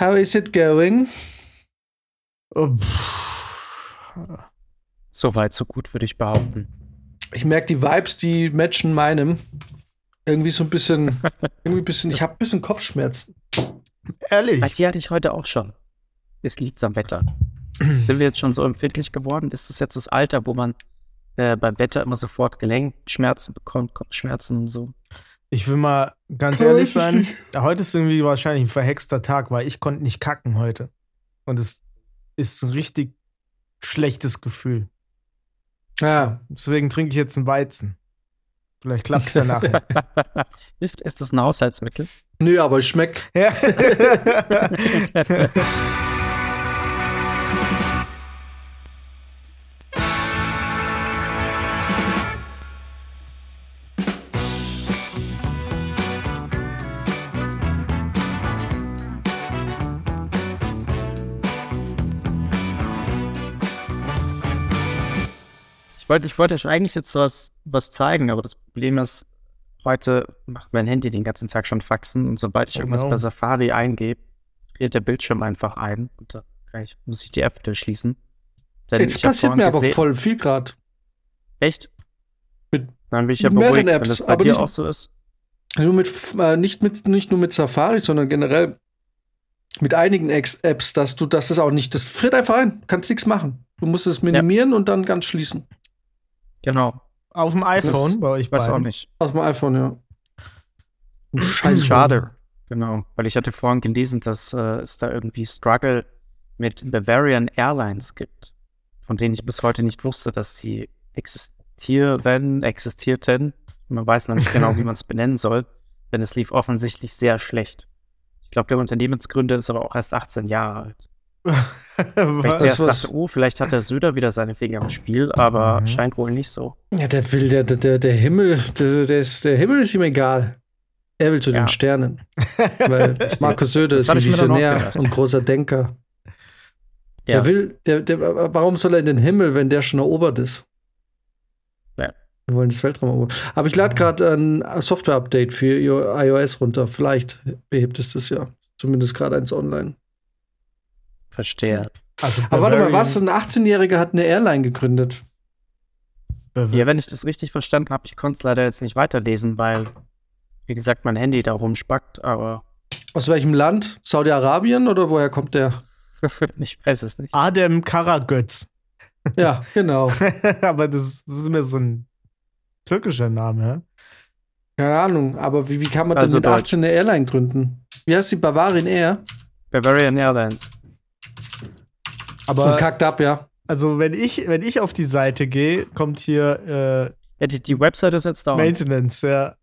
How is it going? Oh, So weit, so gut, würde ich behaupten. Ich merke die Vibes, die matchen meinem. Irgendwie so ein bisschen, irgendwie ein bisschen, ich habe ein bisschen Kopfschmerzen. Ehrlich. Die hatte ich heute auch schon. Es liegt am Wetter. Sind wir jetzt schon so empfindlich geworden? Ist das jetzt das Alter, wo man äh, beim Wetter immer sofort Gelenkschmerzen bekommt, Kopfschmerzen und so? Ich will mal ganz ehrlich ich sein. nicht. Heute ist irgendwie wahrscheinlich ein verhexter Tag, weil ich konnte nicht kacken heute. Und es ist ein richtig schlechtes Gefühl. Ja, Deswegen trinke ich jetzt einen Weizen. Vielleicht klappt es ja nachher. Ist, ist das ein Haushaltsmittel? nö, aber es schmeckt. ja. wollte, ich wollte euch eigentlich jetzt was, was zeigen, aber das Problem ist, heute macht mein Handy den ganzen Tag schon Faxen und sobald ich Oh irgendwas no. bei Safari eingebe, friert der Bildschirm einfach ein und da kann ich, muss ich die App wieder schließen. Denn Jetzt passiert mir aber gesehen- voll viel gerade. Echt? Mit Dann bin ich ja mehreren beruhigt, wenn Apps, das bei aber dir nicht- auch so ist. Nur mit, äh, nicht, mit, nicht nur mit Safari, sondern generell mit einigen Apps, dass du, dass es auch nicht, das friert einfach ein, kannst nichts machen. Du musst es minimieren und dann ganz schließen. Genau. Auf dem iPhone Das- bei euch Ich weiß auch nicht. Aus dem iPhone, ja. Ein Das Scheiß ist schade. Genau. Weil ich hatte vorhin gelesen, dass äh, es da irgendwie Struggle mit Bavarian Airlines gibt, von denen ich bis heute nicht wusste, dass die existieren, existierten. Man weiß noch nicht genau, wie man es benennen soll, denn es lief offensichtlich sehr schlecht. Ich glaube, der Unternehmensgründer ist aber auch erst 18 Jahre alt. Weil ich zuerst dachte, oh, vielleicht hat der Söder wieder seine Finger im Spiel, aber Mhm. scheint wohl nicht so. Ja, der will, der, der, der Himmel, der, der, ist, der Himmel ist ihm egal. Er will zu Ja. den Sternen. Weil Markus Söder Das ist ein Visionär und großer Denker. Ja. Der will, der, der, warum soll er in den Himmel, wenn der schon erobert ist? Ja. Wir wollen das Weltraum erobern. Aber ich lade gerade ein Software-Update für io- iOS runter. Vielleicht behebt es das ja. Zumindest gerade eins online. Verstehe. Also Aber warte mal, was? Ein 18-Jähriger hat eine Airline gegründet. Ja, wenn ich das richtig verstanden habe, ich konnte es leider jetzt nicht weiterlesen, weil, wie gesagt, mein Handy da rumspackt, aber Aus welchem Land? Saudi-Arabien oder woher kommt der? ich weiß es nicht. Adem Karagöz. Ja, genau. Aber das, das ist immer so ein türkischer Name, ja? Keine Ahnung, aber wie, wie kann man Also denn mit Deutsch. 18 eine Airline gründen? Wie heißt die Bavarian Air? Bavarian Airlines. Aber Und kackt ab, ja. also wenn ich, wenn ich auf die Seite gehe, kommt hier Ja, die, die Website ist jetzt äh, down. Maintenance, ja.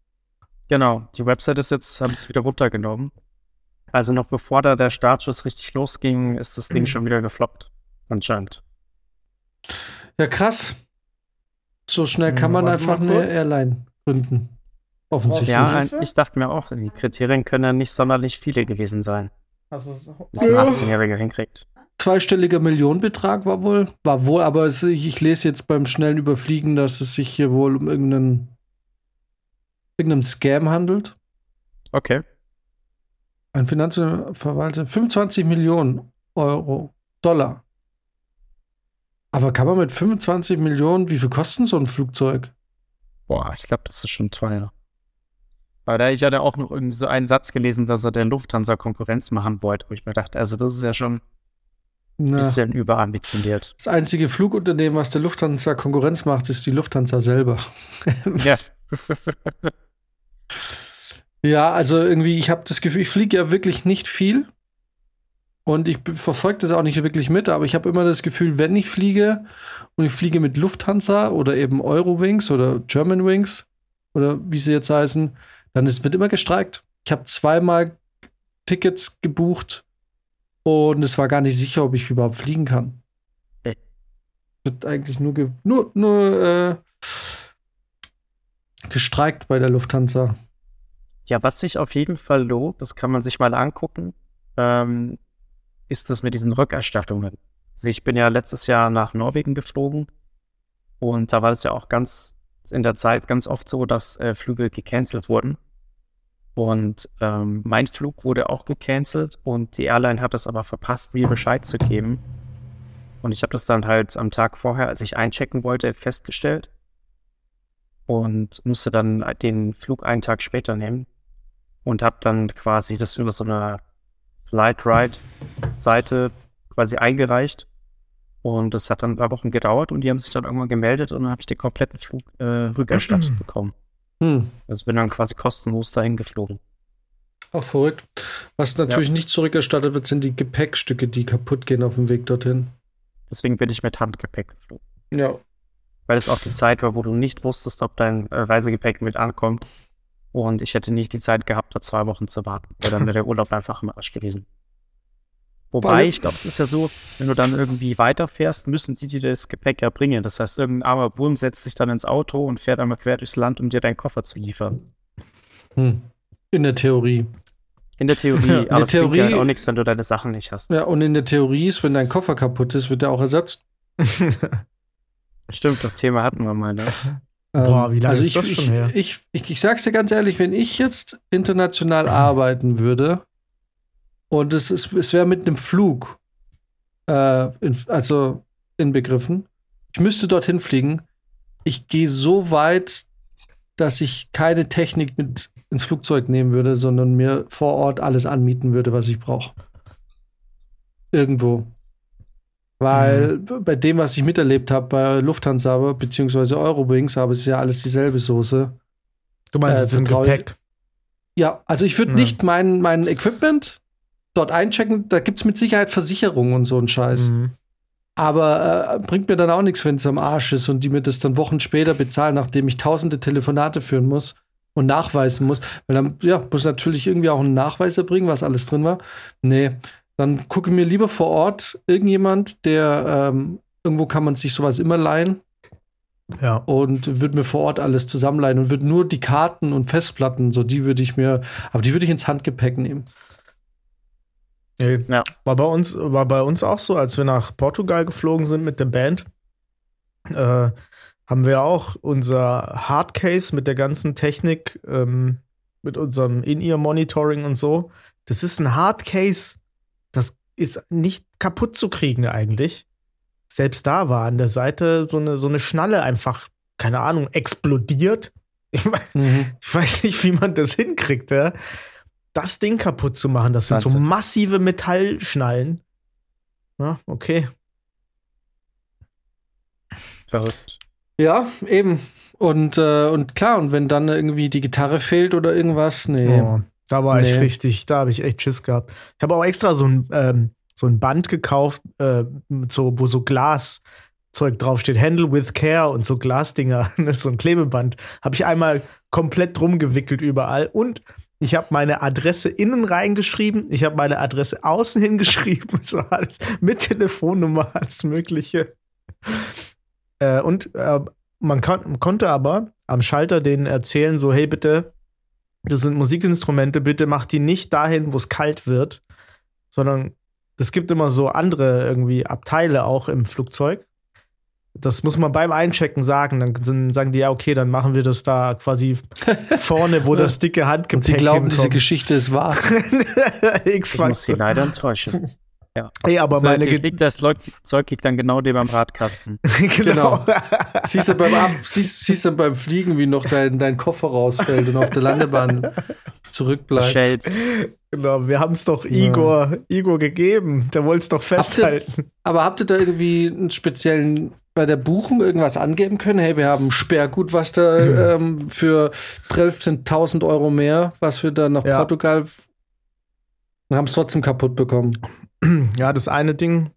Genau, die Website ist jetzt, haben es wieder runtergenommen. Also noch bevor da der Startschuss richtig losging, ist das Ding schon wieder gefloppt. Anscheinend. Ja, krass. So schnell kann man warte einfach eine. Airline gründen. Offensichtlich. Ja, ein, ich dachte mir auch, die Kriterien können ja nicht sonderlich viele gewesen sein, du's- bis ein Ja. 18-Jähriger hinkriegt. Zweistelliger Millionenbetrag war wohl. War wohl, aber es, ich, ich lese jetzt beim schnellen Überfliegen, dass es sich hier wohl um irgendeinen, irgendeinen Scam handelt. Okay. Ein Finanzverwalter, 25 Millionen Euro, Dollar. Aber kann man mit 25 Millionen, wie viel kostet so ein Flugzeug? Boah, ich glaube, das ist schon teuer. Aber da ich hatte auch noch irgendwie so einen Satz gelesen, dass er der Lufthansa Konkurrenz machen wollte, wo ich mir dachte, also das ist ja schon Na, bisschen überambitioniert. das einzige Flugunternehmen, was der Lufthansa Konkurrenz macht, ist die Lufthansa selber. ja. Ja, also irgendwie, ich habe das Gefühl, ich fliege ja wirklich nicht viel. Und ich verfolge das auch nicht wirklich mit, aber ich habe immer das Gefühl, wenn ich fliege und ich fliege mit Lufthansa oder eben Eurowings oder Germanwings oder wie sie jetzt heißen, dann ist, wird immer gestreikt. Ich habe zweimal Tickets gebucht und es war gar nicht sicher, ob ich überhaupt fliegen kann. Äh. Wird eigentlich nur, ge nur, nur äh, gestreikt bei der Lufthansa. Ja, was sich auf jeden Fall lohnt, das kann man sich mal angucken, ähm, ist das mit diesen Rückerstattungen. Also ich bin ja letztes Jahr nach Norwegen geflogen und da war es ja auch ganz in der Zeit ganz oft so, dass äh, Flüge gecancelt wurden. Und ähm, mein Flug wurde auch gecancelt und die Airline hat es aber verpasst, mir Bescheid zu geben. Und ich habe das dann halt am Tag vorher, als ich einchecken wollte, festgestellt und musste dann den Flug einen Tag später nehmen und habe dann quasi das über so eine Flight Ride Seite quasi eingereicht. Und das hat dann ein paar Wochen gedauert und die haben sich dann irgendwann gemeldet und dann habe ich den kompletten Flug äh, rückerstattet bekommen. Hm. Also bin dann quasi kostenlos dahin geflogen. Auch verrückt. Was natürlich ja. nicht zurückerstattet wird, sind die Gepäckstücke, die kaputt gehen auf dem Weg dorthin. Deswegen bin ich mit Handgepäck geflogen. Ja. Weil es auch die Zeit war, wo du nicht wusstest, ob dein äh, Reisegepäck mit ankommt. Und ich hätte nicht die Zeit gehabt, da zwei Wochen zu warten. Weil dann wäre der Urlaub einfach im Arsch gewesen. Wobei, ich glaube, es ist ja so, wenn du dann irgendwie weiterfährst, müssen sie dir das Gepäck ja bringen. Das heißt, irgendein armer Wurm setzt sich dann ins Auto und fährt einmal quer durchs Land, um dir deinen Koffer zu liefern. Hm. In der Theorie. In der Theorie, ja, in aber der Theorie, halt auch nichts, wenn du deine Sachen nicht hast. Ja, und in der Theorie ist, wenn dein Koffer kaputt ist, wird der auch ersetzt. Stimmt, das Thema hatten wir mal, ne? Boah, wie lange also ist ich, das schon ich, her? Ich, ich, ich sag's dir ganz ehrlich, wenn ich jetzt international arbeiten würde und es, es, es wäre mit einem Flug, äh, in, also inbegriffen, ich müsste dorthin fliegen, ich gehe so weit, dass ich keine Technik mit ins Flugzeug nehmen würde, sondern mir vor Ort alles anmieten würde, was ich brauche. Irgendwo. Weil mhm. bei dem, was ich miterlebt habe bei Lufthansa beziehungsweise Eurowings, aber es ist ja alles dieselbe Soße. Du meinst äh, es im Gepäck? Ja, also ich würde ja. nicht mein, mein Equipment dort einchecken. Da gibt es mit Sicherheit Versicherungen und so ein Scheiß. Mhm. Aber äh, bringt mir dann auch nichts, wenn es am Arsch ist und die mir das dann Wochen später bezahlen, nachdem ich tausende Telefonate führen muss und nachweisen muss. Weil dann, ja, muss natürlich irgendwie auch einen Nachweis erbringen, was alles drin war. Nee, dann gucke mir lieber vor Ort irgendjemand, der ähm, irgendwo kann man sich sowas immer leihen. Ja. Und würde mir vor Ort alles zusammenleihen und würde nur die Karten und Festplatten, so die würde ich mir, aber die würde ich ins Handgepäck nehmen. Nee, ja. War bei uns, war bei uns auch so, als wir nach Portugal geflogen sind mit der Band, äh, haben wir auch unser Hardcase mit der ganzen Technik, ähm, mit unserem In-Ear-Monitoring und so. Das ist ein Hardcase das ist nicht kaputt zu kriegen eigentlich. Selbst da war an der Seite so eine, so eine Schnalle einfach, keine Ahnung, explodiert. Ich weiß, mhm. ich weiß nicht, wie man das hinkriegt, ja? Das Ding kaputt zu machen. Das sind Wahnsinn. so massive Metallschnallen. Ja, okay. Verrückt. Ja, eben. Und, äh, und klar, und wenn dann irgendwie die Gitarre fehlt oder irgendwas, nee. Oh. Da war nee. ich richtig, da habe ich echt Schiss gehabt. Ich habe auch extra so ein, ähm, so ein Band gekauft, äh, so, wo so Glaszeug draufsteht, Handle with Care und so Glasdinger, so ein Klebeband. Habe ich einmal komplett drum gewickelt überall und ich habe meine Adresse innen reingeschrieben, ich habe meine Adresse außen hingeschrieben, so alles mit Telefonnummer, alles Mögliche. Äh, und äh, man, kann, konnte aber am Schalter denen erzählen, so, hey, bitte, das sind Musikinstrumente, bitte macht die nicht dahin, wo es kalt wird, sondern es gibt immer so andere irgendwie Abteile auch im Flugzeug. Das muss man beim Einchecken sagen. Dann sagen die, ja, okay, dann machen wir das da quasi vorne, wo das dicke Handgepäck ist. Sie glauben, hinkommt. diese Geschichte ist wahr. ich muss sie leider enttäuschen. Ja. Hey, aber so, meine liegt, das Zeug liegt dann genau dem am Radkasten. genau. genau. siehst, du beim Ab siehst, siehst du beim Fliegen, wie noch dein, dein Koffer rausfällt und auf der Landebahn zurückbleibt. So genau, wir haben es doch Igor, ja. Igor gegeben. Der wollte es doch festhalten. Habt ihr, aber habt ihr da irgendwie einen speziellen bei der Buchung irgendwas angeben können? Hey, wir haben Sperrgut, was da ähm, für 13.000 Euro mehr, was wir da nach ja. Portugal und haben es trotzdem kaputt bekommen. ja, das eine Ding,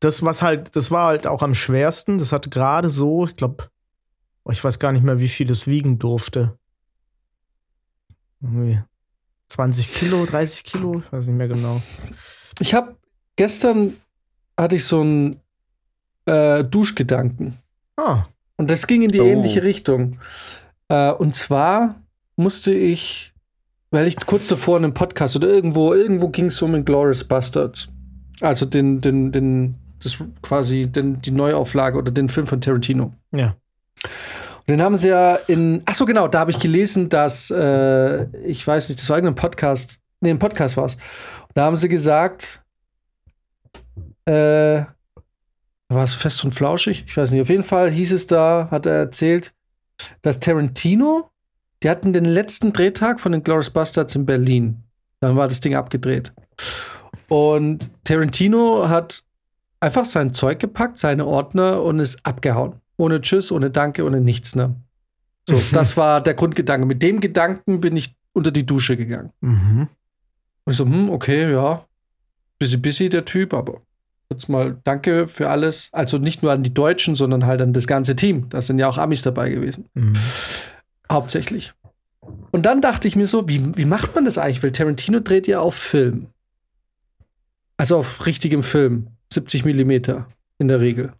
das was halt, das war halt auch am schwersten. Das hatte gerade so, ich glaube, oh, ich weiß gar nicht mehr, wie viel es wiegen durfte. Irgendwie 20 Kilo, 30 Kilo, ich weiß nicht mehr genau. Ich habe gestern hatte ich so einen äh, Duschgedanken. Ah. Und das ging in die oh. ähnliche Richtung. Äh, und zwar musste ich weil ich kurz davor in einem Podcast oder irgendwo, irgendwo ging es um Inglourious Bastards. Also den, den, den, das quasi den, die Neuauflage oder den Film von Tarantino. Ja. Den haben sie ja in, ach so genau, da habe ich gelesen, dass, äh, ich weiß nicht, das war irgendein Podcast, nee, ein Podcast war es. Da haben sie gesagt, äh, war es fest und flauschig? Ich weiß nicht. Auf jeden Fall hieß es da, hat er erzählt, dass Tarantino, die hatten den letzten Drehtag von den Glorious Bastards in Berlin. Dann war das Ding abgedreht. Und Tarantino hat einfach sein Zeug gepackt, seine Ordner und ist abgehauen. Ohne Tschüss, ohne Danke, ohne nichts, ne? So, das war der Grundgedanke. Mit dem Gedanken bin ich unter die Dusche gegangen. Mhm. Und ich so, hm, okay, ja. Busy, busy, der Typ, aber jetzt mal danke für alles. Also nicht nur an die Deutschen, sondern halt an das ganze Team. Da sind ja auch Amis dabei gewesen. Mhm. Hauptsächlich. Und dann dachte ich mir so, wie, wie macht man das eigentlich? Weil Tarantino dreht ja auf Film. Also auf richtigem Film. 70 Millimeter in der Regel.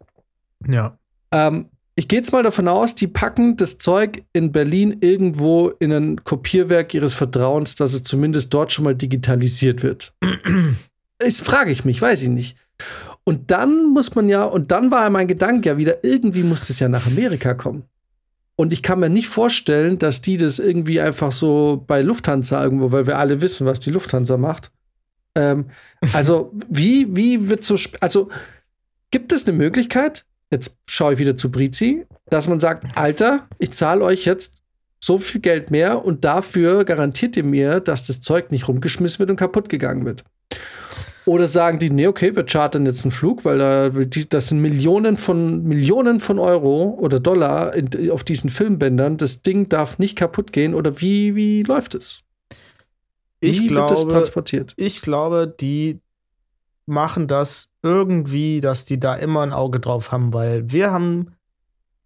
Ja. Ähm, ich gehe jetzt mal davon aus, die packen das Zeug in Berlin irgendwo in ein Kopierwerk ihres Vertrauens, dass es zumindest dort schon mal digitalisiert wird. Das frage ich mich, weiß ich nicht. Und dann muss man ja, und dann war mein Gedanke ja wieder, irgendwie muss das ja nach Amerika kommen. Und ich kann mir nicht vorstellen, dass die das irgendwie einfach so bei Lufthansa irgendwo, weil wir alle wissen, was die Lufthansa macht. Ähm, also, wie, wie wird so, also gibt es eine Möglichkeit, jetzt schaue ich wieder zu Brizi, dass man sagt, Alter, ich zahle euch jetzt so viel Geld mehr und dafür garantiert ihr mir, dass das Zeug nicht rumgeschmissen wird und kaputt gegangen wird. Oder sagen die, nee, okay, wir chartern jetzt einen Flug, weil da, das sind Millionen von Millionen von Euro oder Dollar in, auf diesen Filmbändern. Das Ding darf nicht kaputt gehen. Oder wie, wie läuft es? Ich wie wird das glaube, transportiert? ich glaube, die machen das irgendwie, dass die da immer ein Auge drauf haben, weil wir haben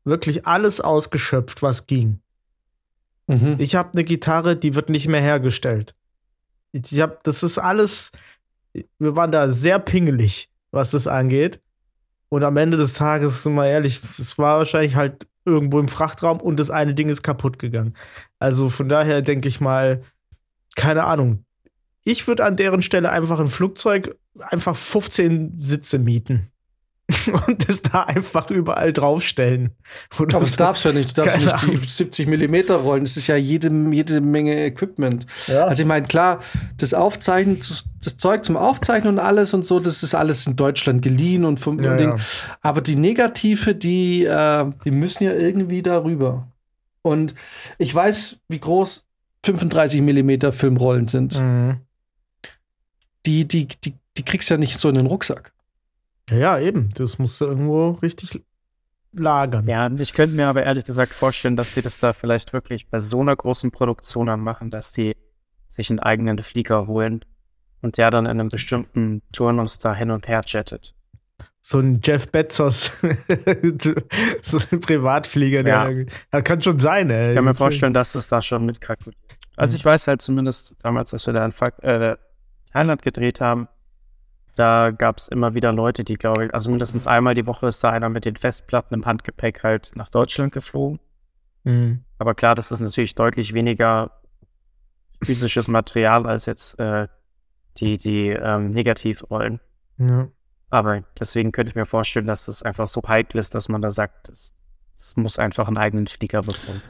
wirklich alles ausgeschöpft, was ging. Mhm. Ich habe eine Gitarre, die wird nicht mehr hergestellt. Ich hab, das ist alles, wir waren da sehr pingelig, was das angeht. Und am Ende des Tages, wir ehrlich, es war wahrscheinlich halt irgendwo im Frachtraum und das eine Ding ist kaputt gegangen. Also von daher denke ich mal, keine Ahnung. Ich würde an deren Stelle einfach ein Flugzeug einfach 15 Sitze mieten. Und das da einfach überall draufstellen. Und Aber das darfst du ja nicht. Du darfst nicht die Ahnung. 70 Millimeter rollen. Das ist ja jede, jede Menge Equipment. Ja. Also ich meine, klar, das Aufzeichnen, das Zeug zum Aufzeichnen und alles und so, das ist alles in Deutschland geliehen und vom Ja, Ding. ja. Aber die Negative, die, äh, die müssen ja irgendwie darüber. Und ich weiß, wie groß 35 Millimeter Filmrollen sind. Mhm. Die, die, die, die kriegst du ja nicht so in den Rucksack. Ja, ja, eben. Das musst du irgendwo richtig lagern. Ja, ich könnte mir aber ehrlich gesagt vorstellen, dass sie das da vielleicht wirklich bei so einer großen Produktion dann machen, dass die sich einen eigenen Flieger holen und der dann in einem bestimmten Turnus da hin und her jettet. So ein Jeff Bezos, so ein Privatflieger, der. Das kann schon sein, ey. Ich kann mir vorstellen, dass das da schon mitkalkuliert. Also ich weiß halt zumindest damals, als wir da in äh, Thailand gedreht haben, da gab es immer wieder Leute, die, glaube ich, also mindestens einmal die Woche ist da einer mit den Festplatten im Handgepäck halt nach Deutschland geflogen. Mhm. Aber klar, das ist natürlich deutlich weniger physisches Material als jetzt äh, die, die ähm, Negativrollen. Ja. Aber deswegen könnte ich mir vorstellen, dass das einfach so heikel ist, dass man da sagt, es, es muss einfach einen eigenen Flieger bekommen.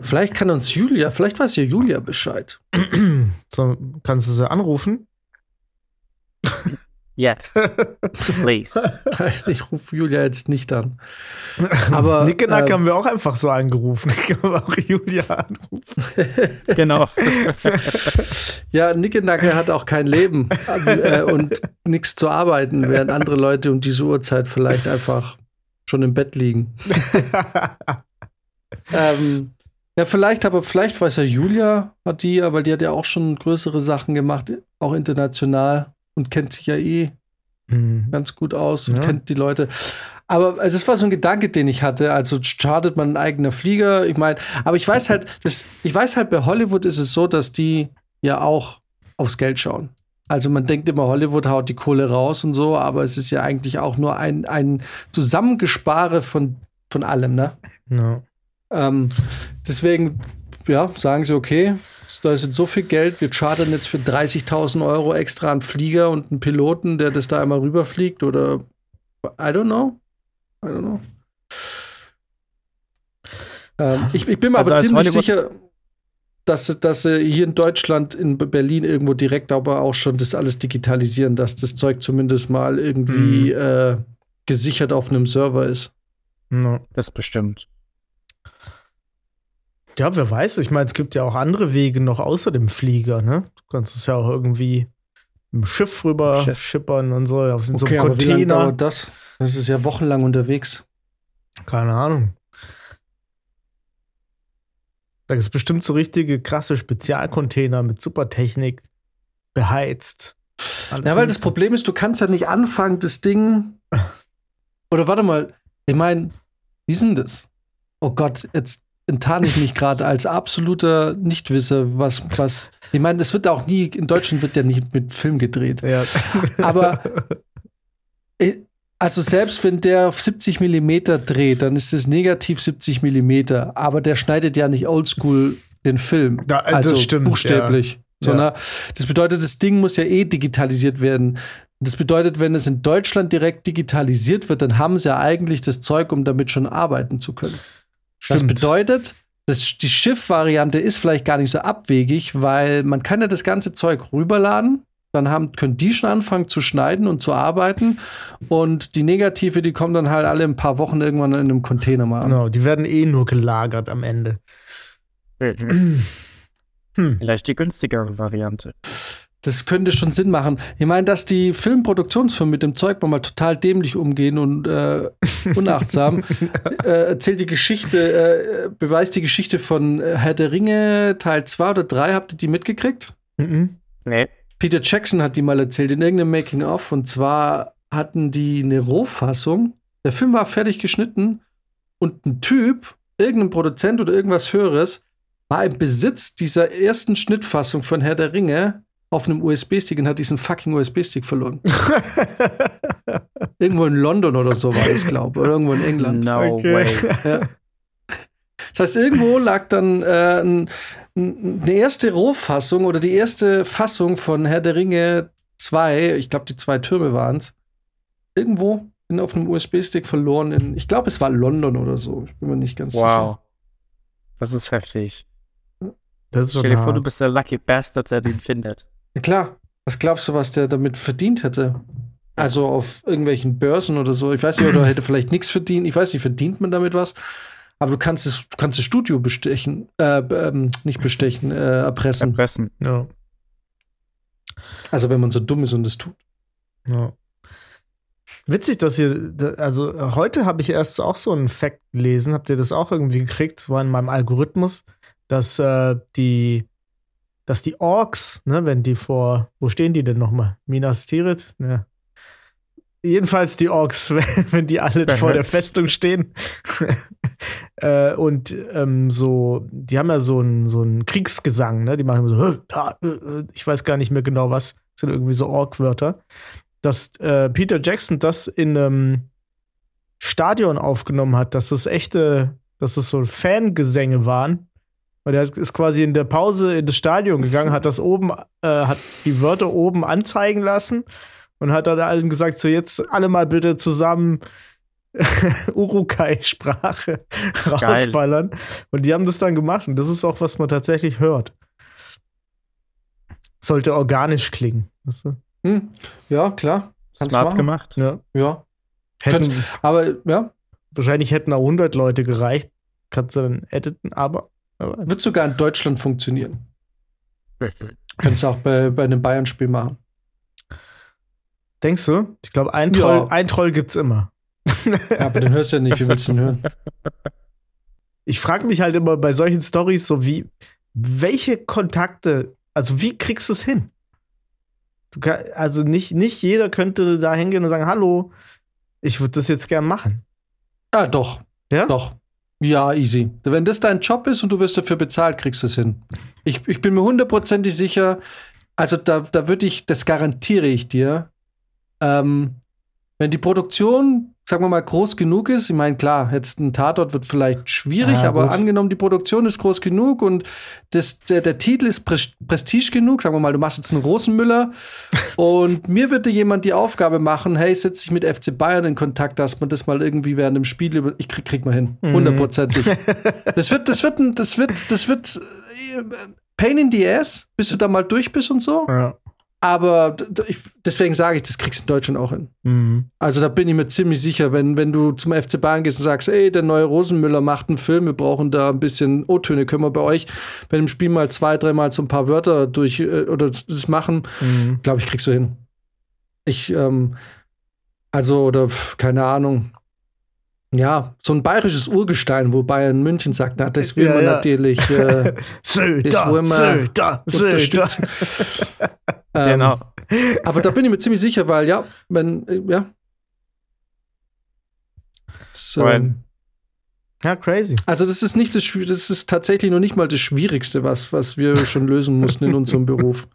Vielleicht kann uns Julia, vielleicht weiß ja Julia Bescheid. So, kannst du sie anrufen? Jetzt, please. Ich rufe Julia jetzt nicht an. Aber Nickenack ähm, haben wir auch einfach so angerufen. Können wir auch Julia anrufen. genau. Ja, Nickenacke hat auch kein Leben äh, und nichts zu arbeiten, während andere Leute um diese Uhrzeit vielleicht einfach schon im Bett liegen. ähm, ja, vielleicht, aber vielleicht weiß ja Julia, hat die ja, weil die hat ja auch schon größere Sachen gemacht, auch international und kennt sich ja eh Mhm. ganz gut aus und Ja. kennt die Leute. Aber also, das war so ein Gedanke, den ich hatte. Also startet man ein eigener Flieger. Ich meine, aber ich weiß halt, das, ich weiß halt, bei Hollywood ist es so, dass die ja auch aufs Geld schauen. Also man denkt immer, Hollywood haut die Kohle raus und so, aber es ist ja eigentlich auch nur ein, ein Zusammengespare von, von allem, ne? Ja. Ähm, deswegen, ja, sagen sie, okay, da ist jetzt so viel Geld, wir chartern jetzt für 30.000 Euro extra einen Flieger und einen Piloten, der das da einmal rüberfliegt oder I don't know. I don't know. Ähm, ich, ich bin mir Also aber ziemlich Hollywood- sicher, dass, dass sie hier in Deutschland, in Berlin irgendwo direkt aber auch schon das alles digitalisieren, dass das Zeug zumindest mal irgendwie äh, gesichert auf einem Server ist. No. Das bestimmt. Ja, wer weiß. Ich meine, es gibt ja auch andere Wege noch außer dem Flieger, ne? Du kannst es ja auch irgendwie im Schiff rüber Schiff. schippern und so, auf so Okay, einem aber wie lange Container. dauert das? Das ist ja wochenlang unterwegs. Keine Ahnung. Da gibt es bestimmt so richtige krasse Spezialcontainer mit Supertechnik beheizt. Alles Ja, weil das. Problem ist, du kannst ja nicht anfangen, das Ding. Oder warte mal, ich meine, wie ist denn das? Oh Gott, jetzt enttarne ich mich gerade als absoluter Nichtwisser, was, was. Ich meine, das wird auch nie, in Deutschland wird ja nicht mit Film gedreht. Ja. Aber äh, also selbst wenn der auf 70 Millimeter dreht, dann ist es negativ 70 Millimeter. Aber der schneidet ja nicht oldschool den Film. Ja, das also stimmt, buchstäblich. ja. Sondern das bedeutet, das Ding muss ja eh digitalisiert werden. Das bedeutet, wenn es in Deutschland direkt digitalisiert wird, dann haben sie ja eigentlich das Zeug, um damit schon arbeiten zu können. Das bedeutet, das, die Schiff-Variante ist vielleicht gar nicht so abwegig, weil man kann ja das ganze Zeug rüberladen. Dann haben, können die schon anfangen zu schneiden und zu arbeiten. Und die Negative, die kommen dann halt alle ein paar Wochen irgendwann in einem Container mal an. Genau, die werden eh nur gelagert am Ende. Hm. Vielleicht die günstigere Variante. Das könnte schon Sinn machen. Ich meine, dass die Filmproduktionsfirmen mit dem Zeug mal total dämlich umgehen und äh, unachtsam, äh, erzählt die Geschichte, äh, beweist die Geschichte von äh, Herr der Ringe Teil 2 oder 3. Habt ihr die mitgekriegt? Mhm. Nee. Peter Jackson hat die mal erzählt in irgendeinem Making-of. Und zwar hatten die eine Rohfassung. Der Film war fertig geschnitten und ein Typ, irgendein Produzent oder irgendwas Höheres, war im Besitz dieser ersten Schnittfassung von Herr der Ringe auf einem USB-Stick und hat diesen fucking USB-Stick verloren. Irgendwo in London oder so war das, glaube ich. Oder irgendwo in England. No Okay. way. Ja. Das heißt, irgendwo lag dann äh, ein, ein, eine erste Rohfassung oder die erste Fassung von Herr der Ringe 2, ich glaube, die zwei Türme waren es, irgendwo in, auf einem USB-Stick verloren. In, ich glaube, es war London oder so. Ich bin mir nicht ganz Wow. Das ist heftig. Das ist schon Stell dir vor, du bist der Lucky Bastard, der den findet. Ja, klar. Was glaubst du, was der damit verdient hätte? Also auf irgendwelchen Börsen oder so. Ich weiß nicht, oder hätte vielleicht nichts verdient. Ich weiß nicht, verdient man damit was? Aber du kannst das, du kannst das Studio bestechen, äh, ähm, nicht bestechen, äh, erpressen. Erpressen. Ja, Also wenn man so dumm ist und es tut. ja. Witzig, dass ihr, also heute habe ich erst auch so einen Fact gelesen. Habt ihr das auch irgendwie gekriegt? War in meinem Algorithmus, dass äh, die, dass die Orks, ne, wenn die vor, wo stehen die denn nochmal? Minas Tirith? Ne. Jedenfalls die Orks, wenn, die alle vor der Festung stehen. äh, und ähm, so, die haben ja so einen so einen Kriegsgesang, ne? Die machen immer so, ich weiß gar nicht mehr genau was, das sind irgendwie so Ork-Wörter. Dass äh, Peter Jackson das in einem Stadion aufgenommen hat, dass das echte, dass das so Fangesänge waren. Und er ist quasi in der Pause in das Stadion gegangen, hat das oben, äh, hat die Wörter oben anzeigen lassen und hat dann allen gesagt, so jetzt alle mal bitte zusammen Urukai-Sprache rausballern. Und die haben das dann gemacht und das ist auch, was man tatsächlich hört. Sollte organisch klingen. Weißt du? Hm. Ja, klar. Kannst Smart machen. gemacht. Ja. Ja. Hätten, Aber ja, wahrscheinlich hätten auch 100 Leute gereicht. Kannst du dann editen, aber. Aber wird sogar in Deutschland funktionieren. Könntest du auch bei, bei einem Bayern-Spiel machen. denkst du? Ich glaube, ein Ja. Troll, ein Troll gibt's immer. Ja, aber den hörst du ja nicht. Wie willst du den hören? Ich frage mich halt immer bei solchen Stories so, wie, welche Kontakte, also wie kriegst du es hin? Du kann, also nicht, nicht jeder könnte da hingehen und sagen, hallo, ich würde das jetzt gern machen. Ah, doch. Ja? Doch. Ja, easy. Wenn das dein Job ist und du wirst dafür bezahlt, kriegst du es hin. Ich, ich bin mir hundertprozentig sicher, also da, da würde ich, das garantiere ich dir, ähm, wenn die Produktion sagen wir mal, groß genug ist. Ich meine, klar, jetzt ein Tatort wird vielleicht schwierig, Ja, aber gut. angenommen, die Produktion ist groß genug und das, der, der Titel ist Pres- Prestige genug. Sagen wir mal, du machst jetzt einen Rosenmüller und mir würde jemand die Aufgabe machen, hey, setz dich mit FC Bayern in Kontakt, dass man das mal irgendwie während dem Spiel über. Ich krieg, krieg mal hin. Mhm. Hundertprozentig. das wird, das wird, das wird, das wird äh, Pain in the ass, bis du da mal durch bist und so. Ja. Aber deswegen sage ich, das kriegst du in Deutschland auch hin. Mhm. Also da bin ich mir ziemlich sicher, wenn, wenn du zum FC Bayern gehst und sagst, ey, der neue Rosenmüller macht einen Film, wir brauchen da ein bisschen O-Töne, können wir bei euch bei dem Spiel mal zwei, dreimal so ein paar Wörter durch äh, oder das machen, Mhm. glaube ich, kriegst du hin. Ich, ähm, also, oder keine Ahnung. Ja, so ein bayerisches Urgestein, wo Bayern München sagt, na, das will Ja, man ja. natürlich äh, Söder, wollen wir Söder, Söder. unterstützen. ähm, Genau. Aber da bin ich mir ziemlich sicher, weil ja, wenn, ja. So. Right. Ja, crazy. Also das ist nicht das, das ist tatsächlich noch nicht mal das Schwierigste, was, was wir schon lösen mussten in unserem Beruf.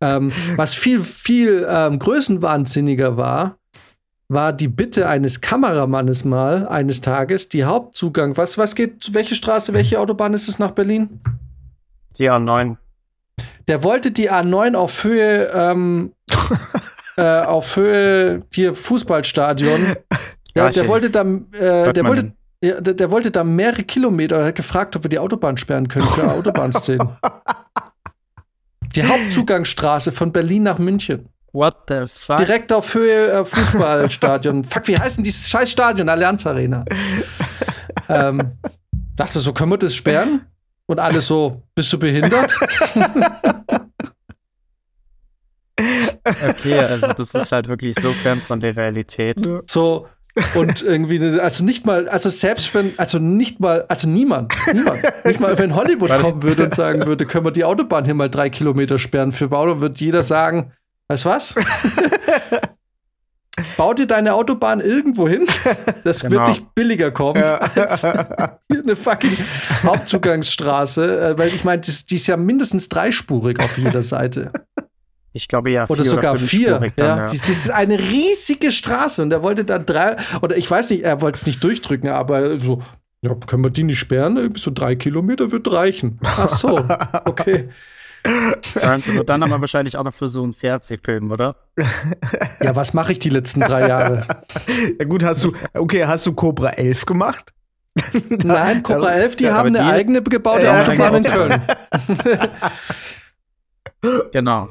Ähm, was viel, viel ähm, größenwahnsinniger war, war die Bitte eines Kameramannes mal eines Tages, die Hauptzugang, was, was geht, welche Straße, welche Autobahn ist es nach Berlin? Die A9. Der wollte die A9 auf Höhe, ähm, äh, auf Höhe hier Fußballstadion. Ja, der wollte da, äh, der wollte, ja, der, der wollte da mehrere Kilometer. Er hat gefragt, ob wir die Autobahn sperren können für Autobahnszenen. die Hauptzugangsstraße von Berlin nach München. What the fuck? Direkt auf Höhe äh, Fußballstadion. Fuck, wie heißt denn dieses scheiß Stadion? Allianz Arena. ähm, dachte so, können wir das sperren? Und alle so, bist du behindert? Okay, also das ist halt wirklich so fern von der Realität. So, und irgendwie, also nicht mal, also selbst wenn, also nicht mal, also niemand, niemand, nicht mal, wenn Hollywood Weil- kommen würde und sagen würde, können wir die Autobahn hier mal drei Kilometer sperren für Bau, dann wird jeder sagen, weißt was? Bau dir deine Autobahn irgendwo hin, das Genau. wird dich billiger kommen Ja. als hier eine fucking Hauptzugangsstraße, äh, weil ich meine, die, die ist ja mindestens dreispurig auf jeder Seite. Ich glaube ja. Oder sogar vier. fünfspurig dann, ja. Das ist eine riesige Straße und er wollte da drei, oder ich weiß nicht, er wollte es nicht durchdrücken, aber so, ja, können wir die nicht sperren? Irgendwie so drei Kilometer wird reichen. Ach so, okay. Dann wird dann aber wahrscheinlich auch noch für so einen Fernsehfilm, oder? Ja, was mache ich die letzten drei Jahre? Ja gut, hast du, okay, hast du Cobra 11 gemacht? Nein, Cobra 11, die Ja, haben eine die- eigene gebaute Ja, Autobahn in genau. Köln. Genau.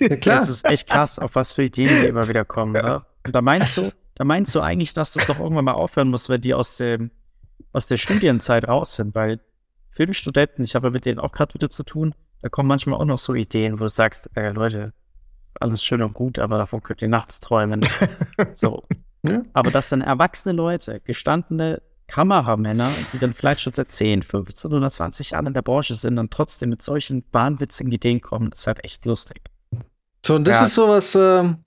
Ja, klar. Das ist echt krass, auf was für Ideen die immer wieder kommen, ne? Und da meinst du, da meinst du eigentlich, dass das doch irgendwann mal aufhören muss, wenn die aus dem, aus der Studienzeit raus sind, weil Filmstudenten, ich habe mit denen auch gerade wieder zu tun, da kommen manchmal auch noch so Ideen, wo du sagst, äh, Leute, alles schön und gut, aber davon könnt ihr nachts träumen. so. Ja. Aber dass dann erwachsene Leute, gestandene Kameramänner, die dann vielleicht schon seit 10, 15 oder 20 Jahren in der Branche sind, dann trotzdem mit solchen wahnwitzigen Ideen kommen, ist halt echt lustig. So, und das Ja. ist sowas, ähm,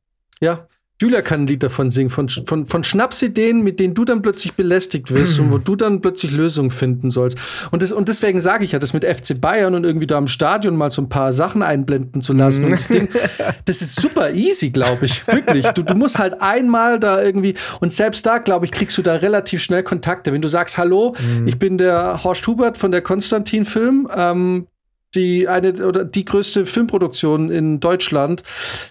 ja, Julia kann ein Lied davon singen, von, von, von Schnapsideen, mit denen du dann plötzlich belästigt wirst und wo du dann plötzlich Lösungen finden sollst. Und, das, und deswegen sage ich ja, das mit FC Bayern und irgendwie da am Stadion mal so ein paar Sachen einblenden zu lassen. Und das, Ding, das ist super easy, glaube ich. Wirklich. Du, du musst halt einmal da irgendwie, und selbst da, glaube ich, kriegst du da relativ schnell Kontakte. Wenn du sagst, hallo, ich bin der Horst Hubert von der Konstantin Film, ähm, die eine oder die größte Filmproduktion in Deutschland.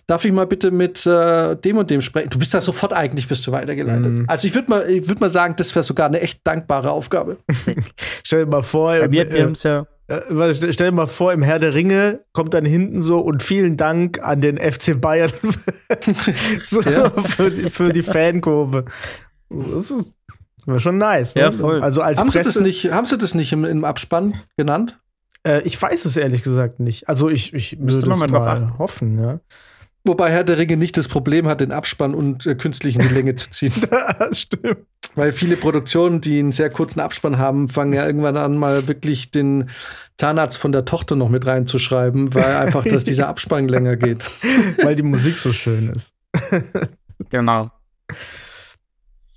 Darf ich mal bitte mit äh, dem und dem sprechen? Du bist da sofort eigentlich wirst du weitergeleitet. Mhm. Also ich würde mal, ich würde mal sagen, das wäre sogar eine echt dankbare Aufgabe. Stell dir mal vor, Bei mir, wir äh, ja, äh, stell- dir mal vor, im Herr der Ringe kommt dann hinten so und vielen Dank an den FC Bayern so, Ja. für, die, für die Fankurve. Das ist wäre schon nice. Ne? Ja, voll. Also als Haben sie, das Presse. nicht, haben sie das nicht im, im Abspann genannt? Äh, ich weiß es ehrlich gesagt nicht. Also ich, ich Müsste man es mal drauf mal hoffen. Ja. Wobei Herr der Ringe nicht das Problem hat, den Abspann und äh, künstlich in die Länge zu ziehen. das stimmt. Weil viele Produktionen, die einen sehr kurzen Abspann haben, fangen ja irgendwann an, mal wirklich den Zahnarzt von der Tochter noch mit reinzuschreiben, weil einfach, dass dieser Abspann länger geht. Weil die Musik so schön ist. genau.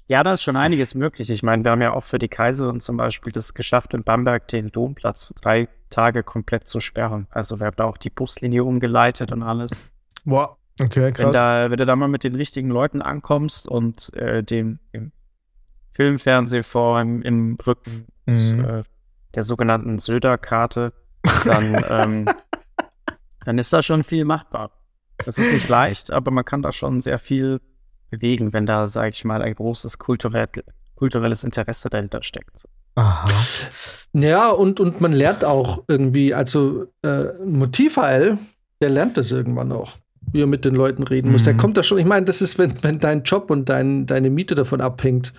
Ja, da ist schon einiges möglich. Ich meine, wir haben ja auch für die Kaiserin zum Beispiel das geschafft, in Bamberg den Domplatz für drei Tage komplett zu sperren. Also wir haben da auch die Buslinie umgeleitet und alles. Boah, Okay, Wenn, krass. da, wenn du da mal mit den richtigen Leuten ankommst und äh, dem, dem Filmfernsehfonds im, im Rücken des, Mhm. äh, der sogenannten Söder-Karte, dann, ähm, dann ist da schon viel machbar. Das ist nicht leicht, aber man kann da schon sehr viel bewegen, wenn da, sage ich mal, ein großes kulturell, kulturelles Interesse dahinter steckt. Aha. Ja, und, und man lernt auch irgendwie, also äh, Motivheil, der lernt das irgendwann auch, wie er mit den Leuten reden muss. Der Mhm. kommt da schon, ich meine, das ist, wenn, wenn dein Job und dein, deine Miete davon abhängt,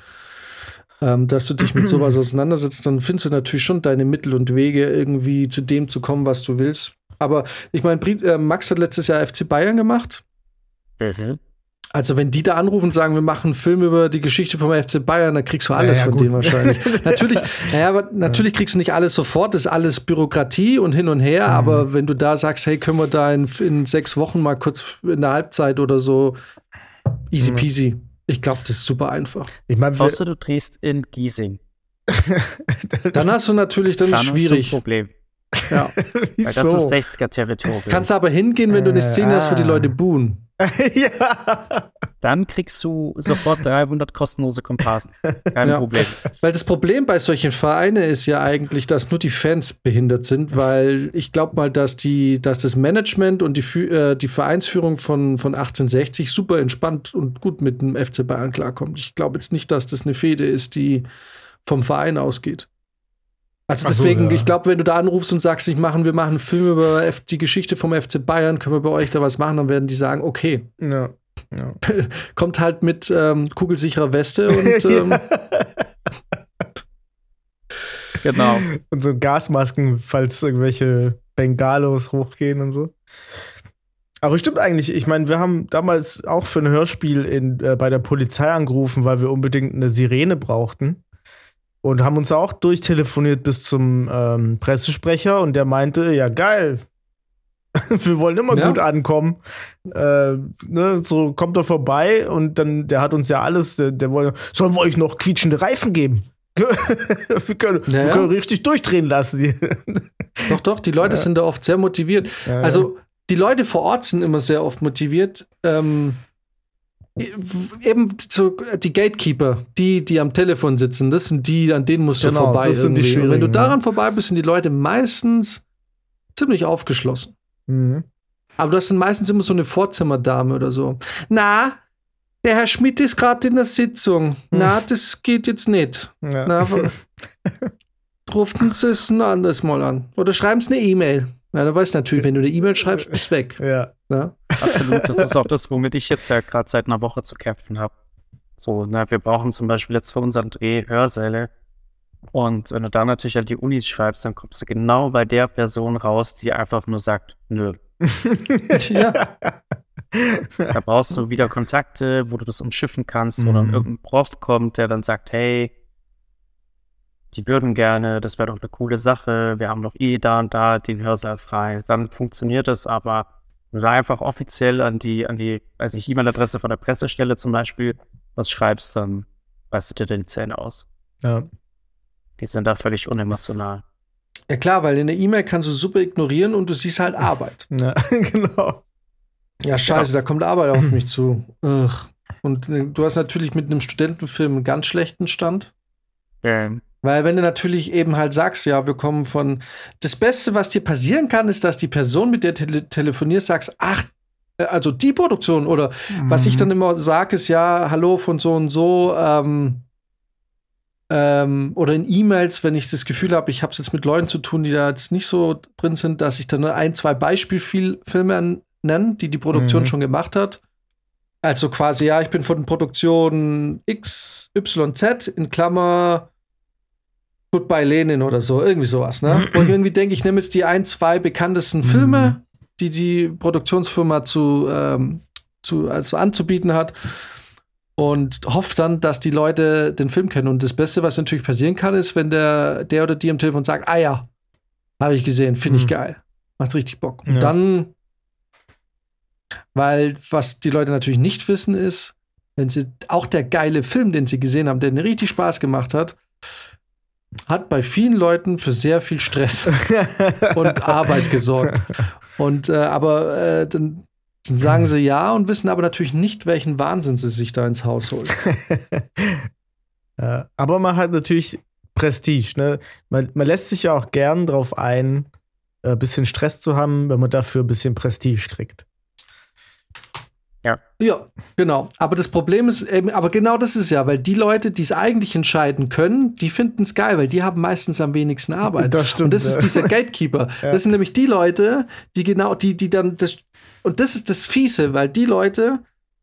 ähm, dass du dich mit sowas auseinandersetzt, dann findest du natürlich schon deine Mittel und Wege, irgendwie zu dem zu kommen, was du willst. Aber ich meine, äh, Max hat letztes Jahr FC Bayern gemacht. Also, wenn die da anrufen und sagen, wir machen einen Film über die Geschichte vom FC Bayern, dann kriegst du alles Ja, ja, von gut. denen wahrscheinlich. natürlich, naja, aber natürlich kriegst du nicht alles sofort, das ist alles Bürokratie und hin und her, Mhm. aber wenn du da sagst, hey, können wir da in, in sechs Wochen mal kurz in der Halbzeit oder so, easy Mhm. peasy. Ich glaube, das ist super einfach. Ich meine, Außer du drehst in Giesing. Dann hast du natürlich, dann Dann ist hast du ein schwierig. Problem. Ja. Weil das ist 60er-Territorium. Kannst aber hingehen, wenn du eine Äh, Szene hast, wo die ah. Leute buhen. ja. Dann kriegst du sofort 300 kostenlose Komparsen. Kein Ja. Problem. Weil das Problem bei solchen Vereinen ist ja eigentlich, dass nur die Fans behindert sind, weil ich glaube mal, dass die, dass das Management und die, äh, die Vereinsführung von, von 1860 super entspannt und gut mit dem FC Bayern klarkommt. Ich glaube jetzt nicht, dass das eine Fehde ist, die vom Verein ausgeht. Also Ach so, deswegen, ja. ich glaube, wenn du da anrufst und sagst, ich machen, wir machen einen Film über die Geschichte vom FC Bayern, können wir bei euch da was machen, dann werden die sagen, okay, ja. ja. kommt halt mit ähm, kugelsicherer Weste und ähm, Genau. Und so Gasmasken, falls irgendwelche Bengalos hochgehen und so. Aber stimmt eigentlich, ich meine, wir haben damals auch für ein Hörspiel in, äh, bei der Polizei angerufen, weil wir unbedingt eine Sirene brauchten. Und haben uns auch durchtelefoniert bis zum ähm, Pressesprecher und der meinte, ja geil, wir wollen immer Ja. gut ankommen. Äh, ne, so kommt er vorbei und dann, der hat uns ja alles, der, der wollte, sollen wir euch noch quietschende Reifen geben? wir, können, Ja, wir können richtig durchdrehen lassen. Doch, doch, die Leute sind da oft sehr motiviert. Also, die Leute vor Ort sind immer sehr oft motiviert. Ähm, eben so die Gatekeeper, die, die am Telefon sitzen, das sind die, an denen musst du Genau, vorbei. das sind die. Und wenn du daran ja. vorbei bist, sind die Leute meistens ziemlich aufgeschlossen. Mhm. Aber du hast dann meistens immer so eine Vorzimmerdame oder so. Na, der Herr Schmidt ist gerade in der Sitzung. Na, das geht jetzt nicht. Ja. Na, rufen Sie es ein anderes Mal an. Oder schreiben Sie eine E-Mail. Ja, dann weißt du natürlich, wenn du eine E-Mail schreibst, bist du weg. ja. Ne? Absolut. Das ist auch das, womit ich jetzt ja gerade seit einer Woche zu kämpfen habe. So, na, wir brauchen zum Beispiel jetzt für unseren Dreh Hörsäle. Und wenn du da natürlich an die Unis schreibst, dann kommst du genau bei der Person raus, die einfach nur sagt, nö. ja. Da brauchst du wieder Kontakte, wo du das umschiffen kannst, wo dann Mhm. irgendein Prof kommt, der dann sagt, hey, die würden gerne, das wäre doch eine coole Sache, wir haben doch eh da und da den Hörsaal frei. Dann funktioniert das, aber wenn du da einfach offiziell an die, an die, weiß ich, E-Mail-Adresse von der Pressestelle zum Beispiel was schreibst, dann weißt du dir die Zähne aus. ja. Die sind da völlig unemotional. ja, klar, weil in der E-Mail kannst du super ignorieren und du siehst halt Arbeit. ja. genau. Ja, scheiße, da kommt Arbeit auf mich zu. Ugh. Und äh, du hast natürlich mit einem Studentenfilm einen ganz schlechten Stand. Ähm, Weil wenn du natürlich eben halt sagst, ja, wir kommen von. Das Beste, was dir passieren kann, ist, dass die Person, mit der du tele telefonierst, sagst, ach, äh, also die Produktion oder was ich dann immer sage, ist ja, hallo von so und so, ähm, ähm, oder in E-Mails, wenn ich das Gefühl habe, ich habe es jetzt mit Leuten zu tun, die da jetzt nicht so drin sind, dass ich dann ein, zwei Beispielfilme nenne, die die Produktion Mhm. schon gemacht hat. Also quasi, ja, ich bin von Produktion X, Y, Z in Klammer Goodbye Lenin oder so, irgendwie sowas, ne? Und irgendwie denke ich, nehme jetzt die ein, zwei bekanntesten Filme, die die Produktionsfirma zu, ähm, zu also anzubieten hat und hoffe dann, dass die Leute den Film kennen. Und das Beste, was natürlich passieren kann, ist, wenn der, der oder die am Telefon sagt, ah ja, habe ich gesehen, finde ich Mhm. geil. Macht richtig Bock. Und Ja. dann, weil was die Leute natürlich nicht wissen, ist, wenn sie auch der geile Film, den sie gesehen haben, der ihnen richtig Spaß gemacht hat, hat bei vielen Leuten für sehr viel Stress und Arbeit gesorgt. Und äh, aber äh, dann Dann sagen sie ja und wissen aber natürlich nicht, welchen Wahnsinn sie sich da ins Haus holen. aber man hat natürlich Prestige. Ne? Man, man lässt sich ja auch gern darauf ein, ein äh, bisschen Stress zu haben, wenn man dafür ein bisschen Prestige kriegt. Ja. Ja, genau. Aber das Problem ist eben, aber genau das ist ja, weil die Leute, die es eigentlich entscheiden können, die finden es geil, weil die haben meistens am wenigsten Arbeit. Das stimmt. Und das ja. ist dieser Gatekeeper. ja. Das sind nämlich die Leute, die genau, die, die dann das, und das ist das Fiese, weil die Leute,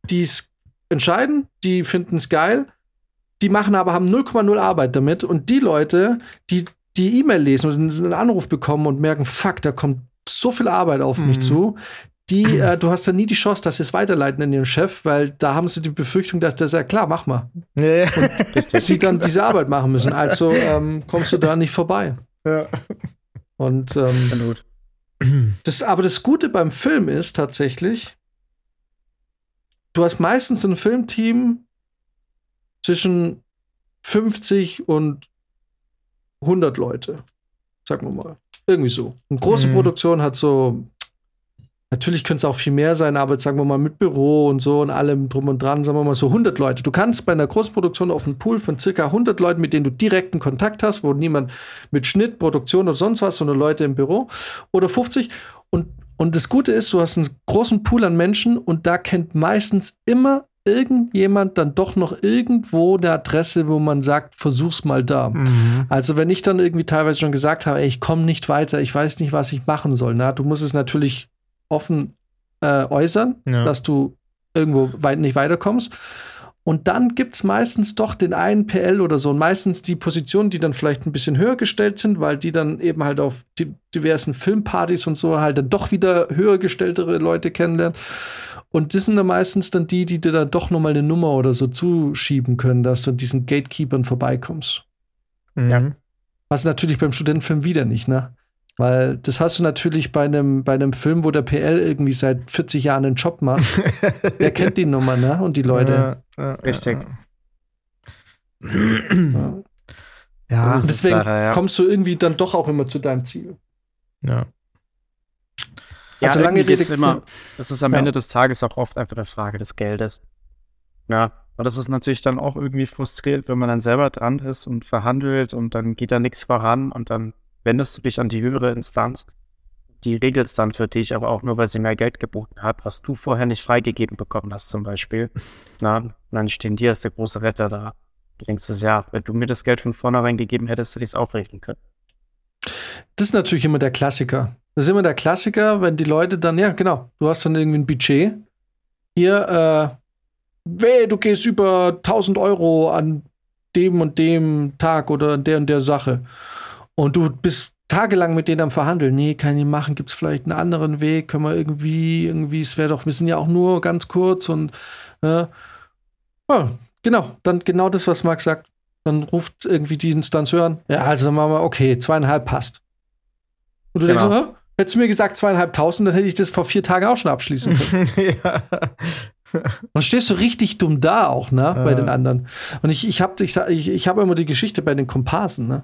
die es entscheiden, die finden es geil, die machen aber, haben 0,0 Arbeit damit. Und die Leute, die die E-Mail lesen und einen Anruf bekommen und merken, fuck, da kommt so viel Arbeit auf mich mhm. zu, die, äh, du hast ja nie die Chance, dass sie es weiterleiten an ihren Chef, weil da haben sie die Befürchtung, dass der sagt, klar, mach mal. Ja, ja. Und sie dann diese Arbeit machen müssen. Also ähm, kommst du da nicht vorbei. Ja. Und ähm, das, aber das Gute beim Film ist tatsächlich, du hast meistens ein Filmteam zwischen 50 und 100 Leute. Sagen wir mal. Irgendwie so. Eine große mhm. Produktion hat so Natürlich könnte es auch viel mehr sein, aber jetzt sagen wir mal mit Büro und so und allem drum und dran, sagen wir mal so 100 Leute. Du kannst bei einer Großproduktion auf einen Pool von circa 100 Leuten, mit denen du direkten Kontakt hast, wo niemand mit Schnitt, Produktion oder sonst was, sondern Leute im Büro oder 50 und und das Gute ist, du hast einen großen Pool an Menschen und da kennt meistens immer irgendjemand dann doch noch irgendwo eine Adresse, wo man sagt, versuch's mal da. Mhm. Also wenn ich dann irgendwie teilweise schon gesagt habe, ey, ich komme nicht weiter, ich weiß nicht, was ich machen soll, na, du musst es natürlich offen äh, äußern, ja. dass du irgendwo weit nicht weiterkommst. Und dann gibt es meistens doch den einen PL oder so. Und meistens die Positionen, die dann vielleicht ein bisschen höher gestellt sind, weil die dann eben halt auf die diversen Filmpartys und so halt dann doch wieder höher gestelltere Leute kennenlernen. Und das sind dann meistens dann die, die dir dann doch nochmal eine Nummer oder so zuschieben können, dass du diesen Gatekeepern vorbeikommst. Mhm. Ja. Was natürlich beim Studentenfilm wieder nicht, ne? Weil das hast du natürlich bei einem, bei einem Film, wo der PL irgendwie seit 40 Jahren einen Job macht. Der kennt die Nummer, ne? Und die Leute. Ja, ja, Richtig. Ja. ja. So deswegen leider, ja. kommst du irgendwie dann doch auch immer zu deinem Ziel. Ja. Also ja, lange Rede. Immer, das ist am Ende des Tages auch oft einfach eine Frage des Geldes. Ja. Aber das ist natürlich dann auch irgendwie frustrierend, wenn man dann selber dran ist und verhandelt und dann geht da nichts voran und dann wendest du dich an die höhere Instanz. Die regelt es dann für dich, aber auch nur, weil sie mehr Geld geboten hat, was du vorher nicht freigegeben bekommen hast, zum Beispiel. Na, und dann stehen dir als der große Retter da. Du denkst es, ja, wenn du mir das Geld von vornherein gegeben hättest, hätte ich es regeln können. Das ist natürlich immer der Klassiker. Das ist immer der Klassiker, wenn die Leute dann, ja, genau, du hast dann irgendwie ein Budget. Hier, äh, weh, du gehst über 1000 Euro an dem und dem Tag oder an der und der Sache. Und du bist tagelang mit denen am Verhandeln. Nee, kann ich machen, gibt es vielleicht einen anderen Weg, können wir irgendwie, irgendwie, es wäre doch, wir sind ja auch nur ganz kurz und äh, ja, genau, dann genau das, was Max sagt. Dann ruft irgendwie die Instanz hören. Ja, also dann machen wir, okay, zweieinhalb passt. Und du genau. denkst so, hättest du mir gesagt zweieinhalbtausend, dann hätte ich das vor vier Tagen auch schon abschließen können. ja. Dann stehst du richtig dumm da auch, ne, bei den anderen. Und ich, ich habe ich, ich, ich hab immer die Geschichte bei den Komparsen, ne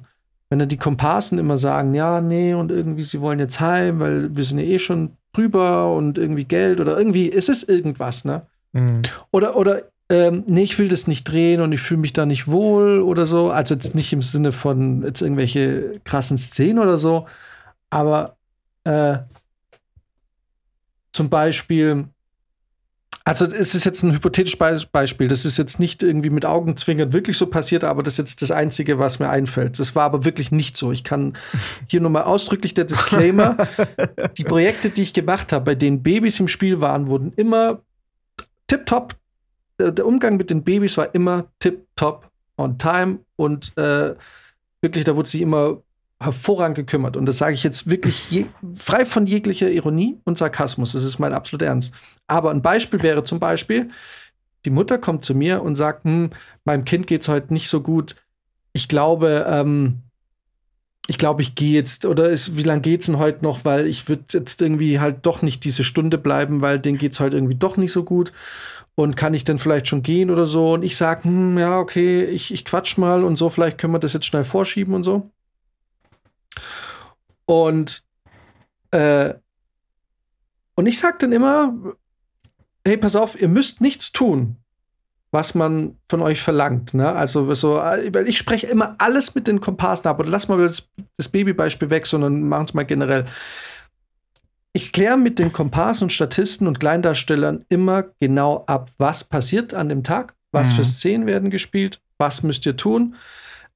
wenn dann die Komparsen immer sagen, ja, nee, und irgendwie, sie wollen jetzt heim, weil wir sind ja eh schon drüber und irgendwie Geld oder irgendwie, es ist irgendwas, ne? Mhm. Oder, oder, ähm, nee, ich will das nicht drehen und ich fühle mich da nicht wohl oder so. Also jetzt nicht im Sinne von jetzt irgendwelche krassen Szenen oder so, aber äh, zum Beispiel, also es ist jetzt ein hypothetisches Beispiel. Das ist jetzt nicht irgendwie mit Augenzwinkern wirklich so passiert, aber das ist jetzt das Einzige, was mir einfällt. Das war aber wirklich nicht so. Ich kann hier nochmal ausdrücklich der Disclaimer. die Projekte, die ich gemacht habe, bei denen Babys im Spiel waren, wurden immer tipptopp. Der Umgang mit den Babys war immer tipptopp on time und äh, wirklich, da wurde sie immer hervorragend gekümmert. Und das sage ich jetzt wirklich je, frei von jeglicher Ironie und Sarkasmus. Das ist mein absoluter Ernst. Aber ein Beispiel wäre zum Beispiel, die Mutter kommt zu mir und sagt, hm, meinem Kind geht es heute nicht so gut. Ich glaube, ähm, ich glaube, ich gehe jetzt, oder ist, wie lange geht es denn heute noch? Weil ich würde jetzt irgendwie halt doch nicht diese Stunde bleiben, weil denen geht es heute irgendwie doch nicht so gut. Und kann ich denn vielleicht schon gehen oder so? Und ich sage, hm, ja, okay, ich, ich quatsch mal und so, vielleicht können wir das jetzt schnell vorschieben und so. Und, äh, und ich sag dann immer, hey, pass auf, ihr müsst nichts tun, was man von euch verlangt. Ne? Also so, weil ich spreche immer alles mit den Komparsen ab. Und lass mal das, das Babybeispiel weg, sondern machen es mal generell. Ich kläre mit den Komparsen und Statisten und Kleindarstellern immer genau ab, was passiert an dem Tag, was mhm. für Szenen werden gespielt, was müsst ihr tun.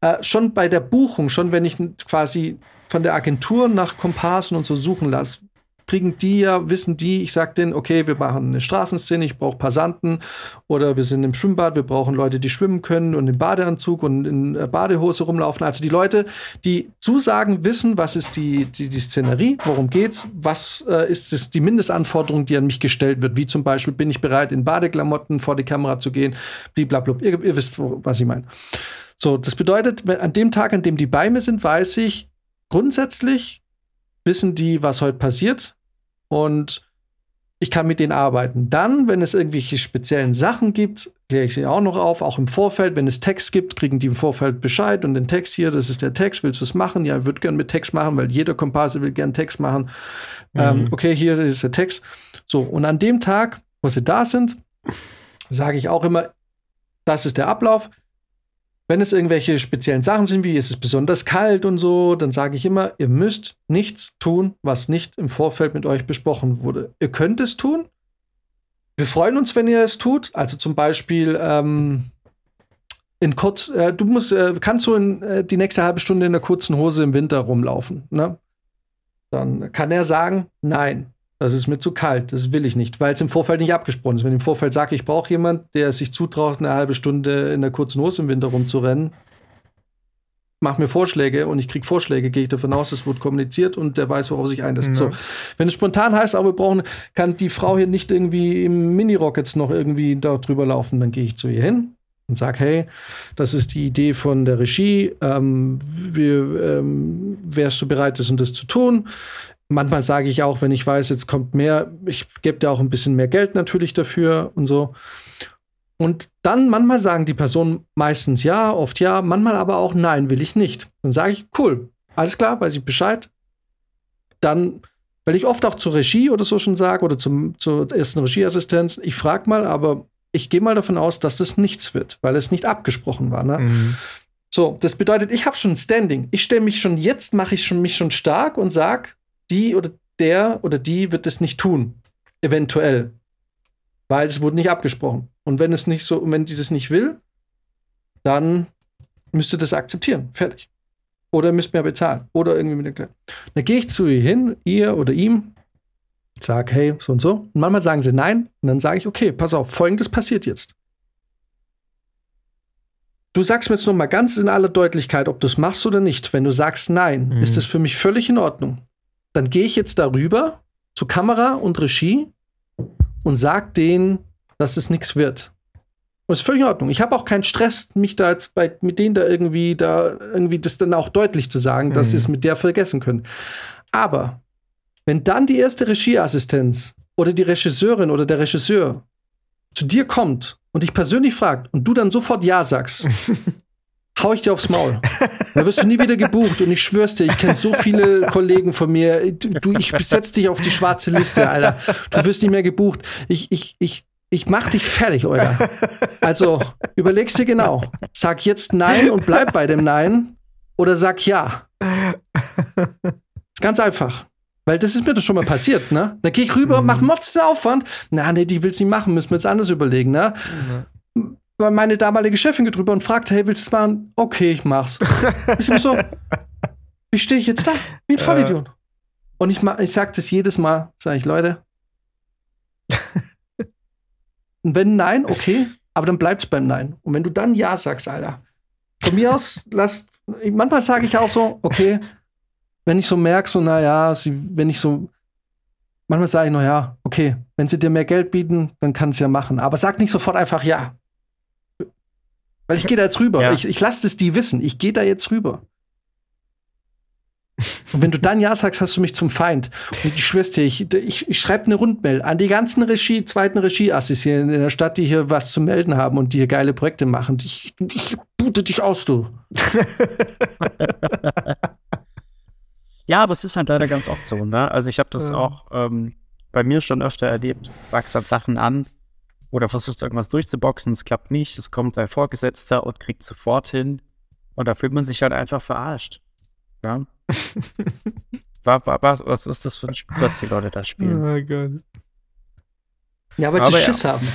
Äh, schon bei der Buchung, schon wenn ich quasi von der Agentur nach Komparsen und so suchen lasse, kriegen die ja, wissen die, ich sag denen, okay, wir machen eine Straßenszene, ich brauche Passanten oder wir sind im Schwimmbad, wir brauchen Leute, die schwimmen können und im Badeanzug und in Badehose rumlaufen. Also die Leute, die zusagen, wissen, was ist die, die, die Szenerie, worum geht's, was äh, ist es die Mindestanforderung, die an mich gestellt wird, wie zum Beispiel, bin ich bereit, in Badeklamotten vor die Kamera zu gehen, blablabla. Ihr, ihr wisst, was ich meine. So, das bedeutet, an dem Tag, an dem die bei mir sind, weiß ich grundsätzlich, wissen die, was heute passiert und ich kann mit denen arbeiten. Dann, wenn es irgendwelche speziellen Sachen gibt, kläre ich sie auch noch auf, auch im Vorfeld. Wenn es Text gibt, kriegen die im Vorfeld Bescheid und den Text hier, das ist der Text, willst du es machen? Ja, ich würde gerne mit Text machen, weil jeder Komparse will gerne Text machen. Mhm. Ähm, okay, hier ist der Text. So, und an dem Tag, wo sie da sind, sage ich auch immer, das ist der Ablauf. Wenn es irgendwelche speziellen Sachen sind, wie es ist besonders kalt und so, dann sage ich immer, ihr müsst nichts tun, was nicht im Vorfeld mit euch besprochen wurde. Ihr könnt es tun. Wir freuen uns, wenn ihr es tut. Also zum Beispiel ähm, in kurz, äh, du musst, äh, kannst du in, äh, die nächste halbe Stunde in der kurzen Hose im Winter rumlaufen. Ne? Dann kann er sagen, nein. Das ist mir zu kalt, das will ich nicht, weil es im Vorfeld nicht abgesprochen ist. Wenn ich im Vorfeld sage, ich brauche jemanden, der sich zutraut, eine halbe Stunde in der kurzen Hose im Winter rumzurennen, mach mir Vorschläge und ich kriege Vorschläge, gehe ich davon aus, es wird kommuniziert und der weiß, worauf sich einlässt. Mhm. So, wenn es spontan heißt, aber wir brauchen, kann die Frau hier nicht irgendwie im Mini-Rock jetzt noch irgendwie da drüber laufen, dann gehe ich zu ihr hin und sage, hey, das ist die Idee von der Regie, ähm, wir, ähm, wärst du bereit, das und das zu tun? Manchmal sage ich auch, wenn ich weiß, jetzt kommt mehr, ich gebe dir auch ein bisschen mehr Geld natürlich dafür und so. Und dann manchmal sagen die Personen meistens ja, oft ja, manchmal aber auch nein, will ich nicht. Dann sage ich, cool, alles klar, weiß ich Bescheid. Dann, weil ich oft auch zur Regie oder so schon sage oder zum, zur ersten Regieassistenz, ich frage mal, aber ich gehe mal davon aus, dass das nichts wird, weil es nicht abgesprochen war. Ne? Mhm. So, das bedeutet, ich habe schon ein Standing. Ich stelle mich schon jetzt, mache ich schon, mich schon stark und sage, die oder der oder die wird es nicht tun. Eventuell. Weil es wurde nicht abgesprochen. Und wenn es nicht so, wenn die das nicht will, dann müsst ihr das akzeptieren. Fertig. Oder müsst mir bezahlen. Oder irgendwie mit der Dann gehe ich zu ihr hin, ihr oder ihm, sag, hey, so und so. Und manchmal sagen sie nein. Und dann sage ich, okay, pass auf, folgendes passiert jetzt. Du sagst mir jetzt noch mal ganz in aller Deutlichkeit, ob du es machst oder nicht. Wenn du sagst nein, mhm. ist das für mich völlig in Ordnung dann gehe ich jetzt darüber zu Kamera und Regie und sag denen, dass es nichts wird. Und das ist völlig in Ordnung. Ich habe auch keinen Stress, mich da jetzt bei, mit denen da irgendwie, da irgendwie das dann auch deutlich zu sagen, dass mhm. sie es mit der vergessen können. Aber wenn dann die erste Regieassistenz oder die Regisseurin oder der Regisseur zu dir kommt und dich persönlich fragt und du dann sofort Ja sagst, hau ich dir aufs Maul. Da wirst du nie wieder gebucht. Und ich schwör's dir, ich kenne so viele Kollegen von mir. Du, ich setz dich auf die schwarze Liste, Alter. Du wirst nicht mehr gebucht. Ich, ich, ich, ich mach dich fertig, Alter. Also, überlegst dir genau. Sag jetzt Nein und bleib bei dem Nein. Oder sag Ja. Ist ganz einfach. Weil das ist mir doch schon mal passiert, ne? Dann gehe ich rüber, mach Mods den Aufwand. Na, nee, die will's nicht machen, müssen wir jetzt anders überlegen, ne? Meine damalige Chefin drüber und fragte, hey, willst du es machen? Okay, ich mach's. ich bin so, wie stehe ich jetzt da? Wie ein Vollidiot. Äh. Und ich, ich sag das jedes Mal, sage ich, Leute. und wenn nein, okay, aber dann bleibt's beim Nein. Und wenn du dann Ja sagst, Alter, von mir aus, lass, manchmal sage ich auch so, okay, wenn ich so merke, so, naja, wenn ich so, manchmal sage ich, naja, okay, wenn sie dir mehr Geld bieten, dann kann es ja machen. Aber sag nicht sofort einfach ja. Weil ich gehe da jetzt rüber. Ja. Ich, ich lasse es die wissen. Ich gehe da jetzt rüber. Und wenn du dann Ja sagst, hast du mich zum Feind. Und ich schwör's dir, ich, ich, ich schreibe eine Rundmail an die ganzen Regie, zweiten Regieassis hier in der Stadt, die hier was zu melden haben und die hier geile Projekte machen. Ich, ich boote dich aus, du. ja, aber es ist halt leider ganz oft so, ne? Also ich habe das ja. auch ähm, bei mir schon öfter erlebt. Wachst halt Sachen an, oder versucht irgendwas durchzuboxen, es klappt nicht, es kommt ein Vorgesetzter und kriegt sofort hin. Und da fühlt man sich halt einfach verarscht. Ja. war, war, war, was ist das für ein Spiel, was die Leute da spielen? Oh Gott. Ja, weil Aber sie ja. Schiss haben.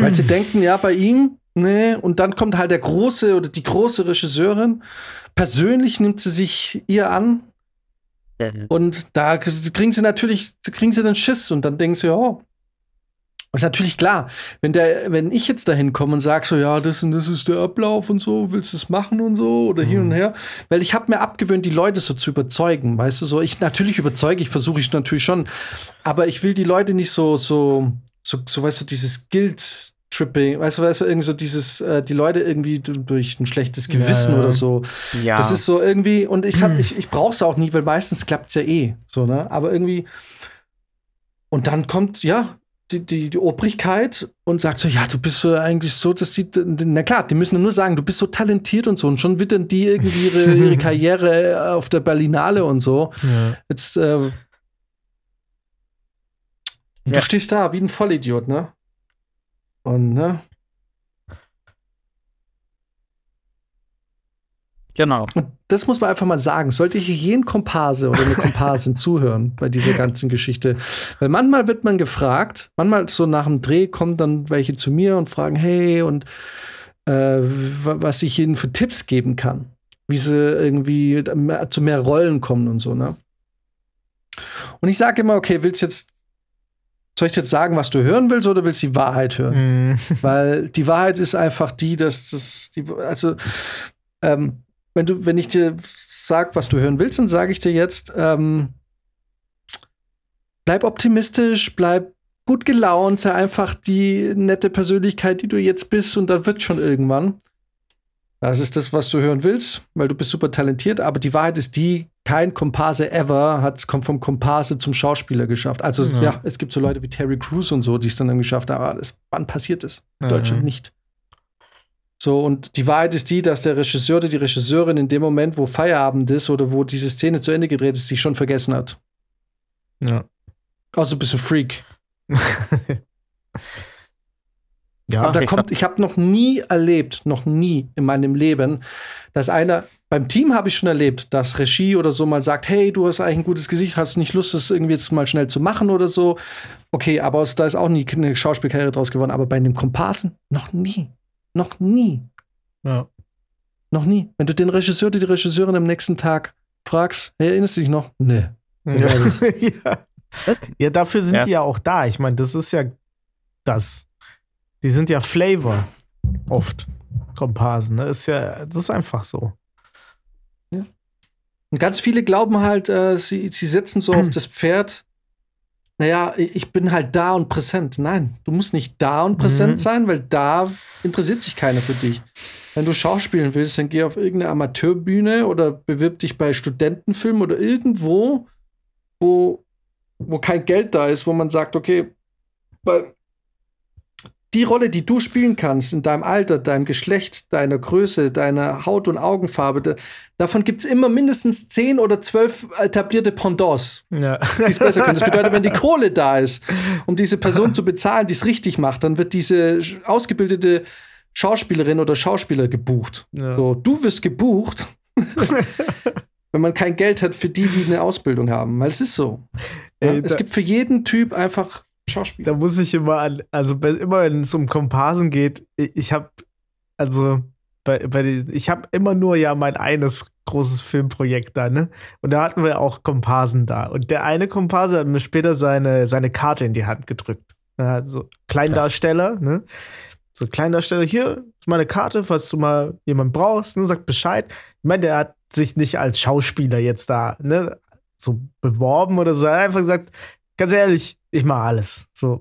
weil sie denken, ja, bei ihm, nee, und dann kommt halt der große oder die große Regisseurin. Persönlich nimmt sie sich ihr an und da kriegen sie natürlich, kriegen sie dann Schiss und dann denken sie, ja. Und ist natürlich klar, wenn der, wenn ich jetzt dahin komme und sage so, ja, das und das ist der Ablauf und so, willst du es machen und so oder hin und her, weil ich habe mir abgewöhnt, die Leute so zu überzeugen, weißt du, so ich natürlich überzeuge, ich versuche ich natürlich schon, aber ich will die Leute nicht so so so, so weißt du, dieses Guild Tripping, weißt du, weißt du, irgendwie so dieses, äh, die Leute irgendwie durch ein schlechtes Gewissen Ja, oder so. Ja, Das ist so irgendwie, und ich, hab, ich, ich brauch's auch nie, weil meistens klappt's ja eh. So, ne? Aber irgendwie. Und dann kommt, ja, die, die, die Obrigkeit und sagt so, ja, du bist so eigentlich so, das sieht, na klar, die müssen nur sagen, du bist so talentiert und so. Und schon wittern die irgendwie ihre, ihre Karriere auf der Berlinale und so. Ja. Jetzt, äh, Du Ja. stehst da wie ein Vollidiot, ne? Und, ne? Genau. Und das muss man einfach mal sagen. Sollte hier jeden Komparse oder eine Komparsin zuhören bei dieser ganzen Geschichte? Weil manchmal wird man gefragt, manchmal so nach dem Dreh kommen dann welche zu mir und fragen, hey, und äh, wa- was ich ihnen für Tipps geben kann. Wie sie irgendwie zu mehr Rollen kommen und so, ne? Und ich sage immer, okay, willst jetzt, soll ich jetzt sagen, was du hören willst, oder willst du die Wahrheit hören? Mhm. Weil die Wahrheit ist einfach die, dass das, die, also, ähm, wenn du, wenn ich dir sag, was du hören willst, dann sage ich dir jetzt, ähm, bleib optimistisch, bleib gut gelaunt, sei einfach die nette Persönlichkeit, die du jetzt bist, und dann wird schon irgendwann. Das ist das, was du hören willst, weil du bist super talentiert, aber die Wahrheit ist die, kein Komparse ever hat kommt vom Komparse zum Schauspieler geschafft. Also ja. Ja. es gibt so Leute wie Terry Crews und so, die es dann, dann geschafft haben, aber das, wann passiert das? In Mhm. Deutschland nicht. So, und die Wahrheit ist die, dass der Regisseur oder die Regisseurin in dem Moment, wo Feierabend ist oder wo diese Szene zu Ende gedreht ist, sich schon vergessen hat. Ja. Also ein bisschen Freak. Ja, Aber da ich kommt, ich habe noch nie erlebt, noch nie in meinem Leben, dass einer, beim Team habe ich schon erlebt, dass Regie oder so mal sagt, hey, du hast eigentlich ein gutes Gesicht, hast nicht Lust, das irgendwie jetzt mal schnell zu machen oder so. Okay, aber da ist auch nie eine Schauspielkarriere draus geworden. Aber bei einem Komparsen noch nie. Noch nie. ja. Noch nie. Wenn du den Regisseur oder die Regisseurin am nächsten Tag fragst, hey, erinnerst du dich noch? Nee. Ja. Ja, ja. ja, dafür sind Ja. die ja auch da. Ich meine, das ist ja das. Die sind ja Flavor oft. Komparsen. Ne? Ist ja, das ist einfach so. Und ganz viele glauben halt, äh, sie, sie setzen so auf das Pferd. Naja, ich bin halt da und präsent. Nein, du musst nicht da und präsent Mhm. sein, weil da interessiert sich keiner für dich. Wenn du schauspielen willst, dann geh auf irgendeine Amateurbühne oder bewirb dich bei Studentenfilmen oder irgendwo, wo, wo kein Geld da ist, wo man sagt, okay, weil die Rolle, die du spielen kannst, in deinem Alter, deinem Geschlecht, deiner Größe, deiner Haut- und Augenfarbe, da, davon gibt es immer mindestens zehn oder zwölf etablierte Pendants, Ja. die es besser können. Das bedeutet, wenn die Kohle da ist, um diese Person zu bezahlen, die es richtig macht, dann wird diese ausgebildete Schauspielerin oder Schauspieler gebucht. Ja. So, du wirst gebucht, wenn man kein Geld hat für die, die eine Ausbildung haben. Weil es ist so. Ja? Ey, es da- gibt für jeden Typ einfach Schauspieler. Da muss ich immer an, also immer wenn es um Komparsen geht, ich, habe, also bei, bei den, ich habe immer nur ja mein eines großes Filmprojekt da, ne? Und da hatten wir auch Komparsen da. Und der eine Komparse hat mir später seine, seine Karte in die Hand gedrückt. Ja, so Kleindarsteller, ne? So Kleindarsteller, hier ist meine Karte, falls du mal jemanden brauchst, ne, sag Bescheid. Ich meine, der hat sich nicht als Schauspieler jetzt da, ne, so beworben oder so. Er hat einfach gesagt, ganz ehrlich, ich mache alles. So.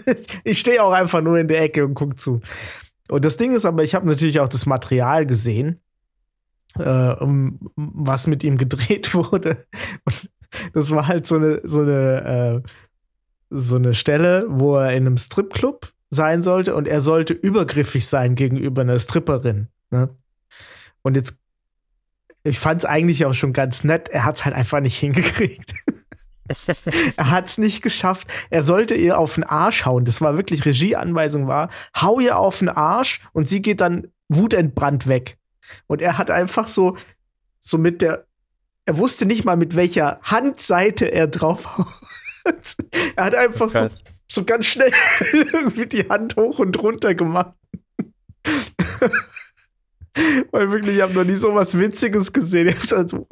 ich stehe auch einfach nur in der Ecke und guck zu. Und das Ding ist aber, ich habe natürlich auch das Material gesehen, äh, was mit ihm gedreht wurde. Und das war halt so eine, so eine, äh, so eine Stelle, wo er in einem Stripclub sein sollte und er sollte übergriffig sein gegenüber einer Stripperin. Ne? Und jetzt, ich fand es eigentlich auch schon ganz nett, er hat es halt einfach nicht hingekriegt. er hat es nicht geschafft. Er sollte ihr auf den Arsch hauen. Das war wirklich Regieanweisung war, hau ihr auf den Arsch und sie geht dann wutentbrannt weg. Und er hat einfach so, so mit der, er wusste nicht mal mit welcher Handseite er drauf haut. er hat einfach so, so ganz schnell irgendwie die Hand hoch und runter gemacht. Weil wirklich, ich habe noch nie so was Witziges gesehen. Also,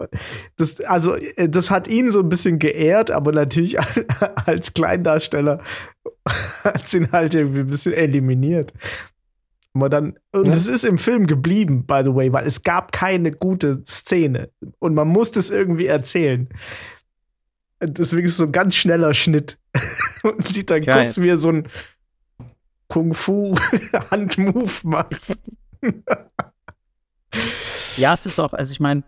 das, also, äh, das hat ihn so ein bisschen geehrt, aber natürlich als Kleindarsteller hat es ihn halt irgendwie ein bisschen eliminiert. Aber dann, und es ja. ist im Film geblieben, by the way, weil es gab keine gute Szene und man musste es irgendwie erzählen. Deswegen ist es so ein ganz schneller Schnitt. und sieht dann Geil. kurz, wie er so ein Kung-Fu-Handmove macht. Ja, es ist auch, also ich meine,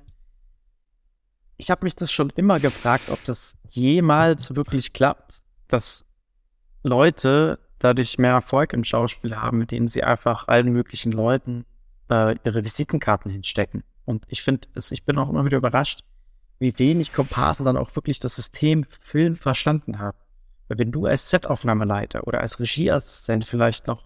ich habe mich das schon immer gefragt, ob das jemals wirklich klappt, dass Leute dadurch mehr Erfolg im Schauspiel haben, mit dem sie einfach allen möglichen Leuten äh, ihre Visitenkarten hinstecken. Und ich finde, ich bin auch immer wieder überrascht, wie wenig Komparsen dann auch wirklich das System Film verstanden haben. Weil wenn du als Setaufnahmeleiter oder als Regieassistent vielleicht noch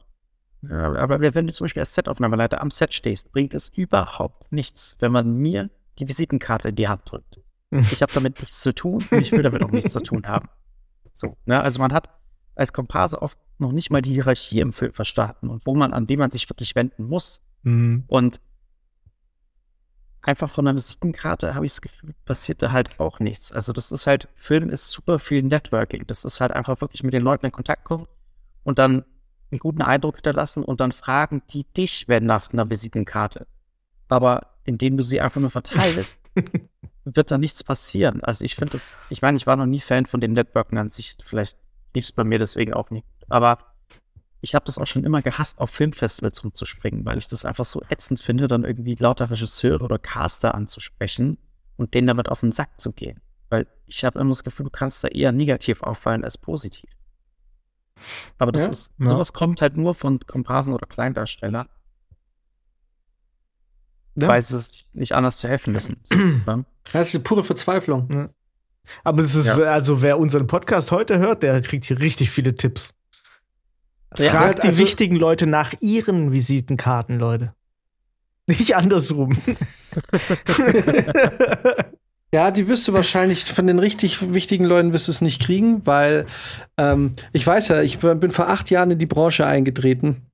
aber wenn du zum Beispiel als Set-Aufnahmeleiter am Set stehst, bringt es überhaupt nichts, wenn man mir die Visitenkarte in die Hand drückt. Ich habe damit nichts zu tun und ich will damit auch nichts zu tun haben. So, ne? Also man hat als Komparse oft noch nicht mal die Hierarchie im Film verstanden und wo man, an dem man sich wirklich wenden muss. Mhm. Und einfach von einer Visitenkarte habe ich das Gefühl, passiert da halt auch nichts. Also das ist halt, Film ist super viel Networking. Das ist halt einfach wirklich mit den Leuten in Kontakt kommen und dann einen guten Eindruck hinterlassen und dann fragen die dich, wenn nach einer Visitenkarte. Aber indem du sie einfach nur verteilst, wird da nichts passieren. Also ich finde das, ich meine, ich war noch nie Fan von dem Networken an sich. Vielleicht lief es bei mir deswegen auch nicht. Aber ich habe das auch schon immer gehasst, auf Filmfestivals rumzuspringen, weil ich das einfach so ätzend finde, dann irgendwie lauter Regisseure oder Caster anzusprechen und denen damit auf den Sack zu gehen. Weil ich habe immer das Gefühl, du kannst da eher negativ auffallen als positiv. Aber das ja, ist, ja. sowas kommt halt nur von Komparsen oder Kleindarsteller. Ja. Weil sie es nicht anders zu helfen wissen. Das ist die pure Verzweiflung. Ja. Aber es ist, also wer unseren Podcast heute hört, der kriegt hier richtig viele Tipps. Fragt die also, wichtigen Leute nach ihren Visitenkarten, Leute. Nicht andersrum. Ja, die wirst du wahrscheinlich von den richtig wichtigen Leuten wirst du es nicht kriegen, weil ähm, ich weiß ja, ich bin vor acht Jahren in die Branche eingetreten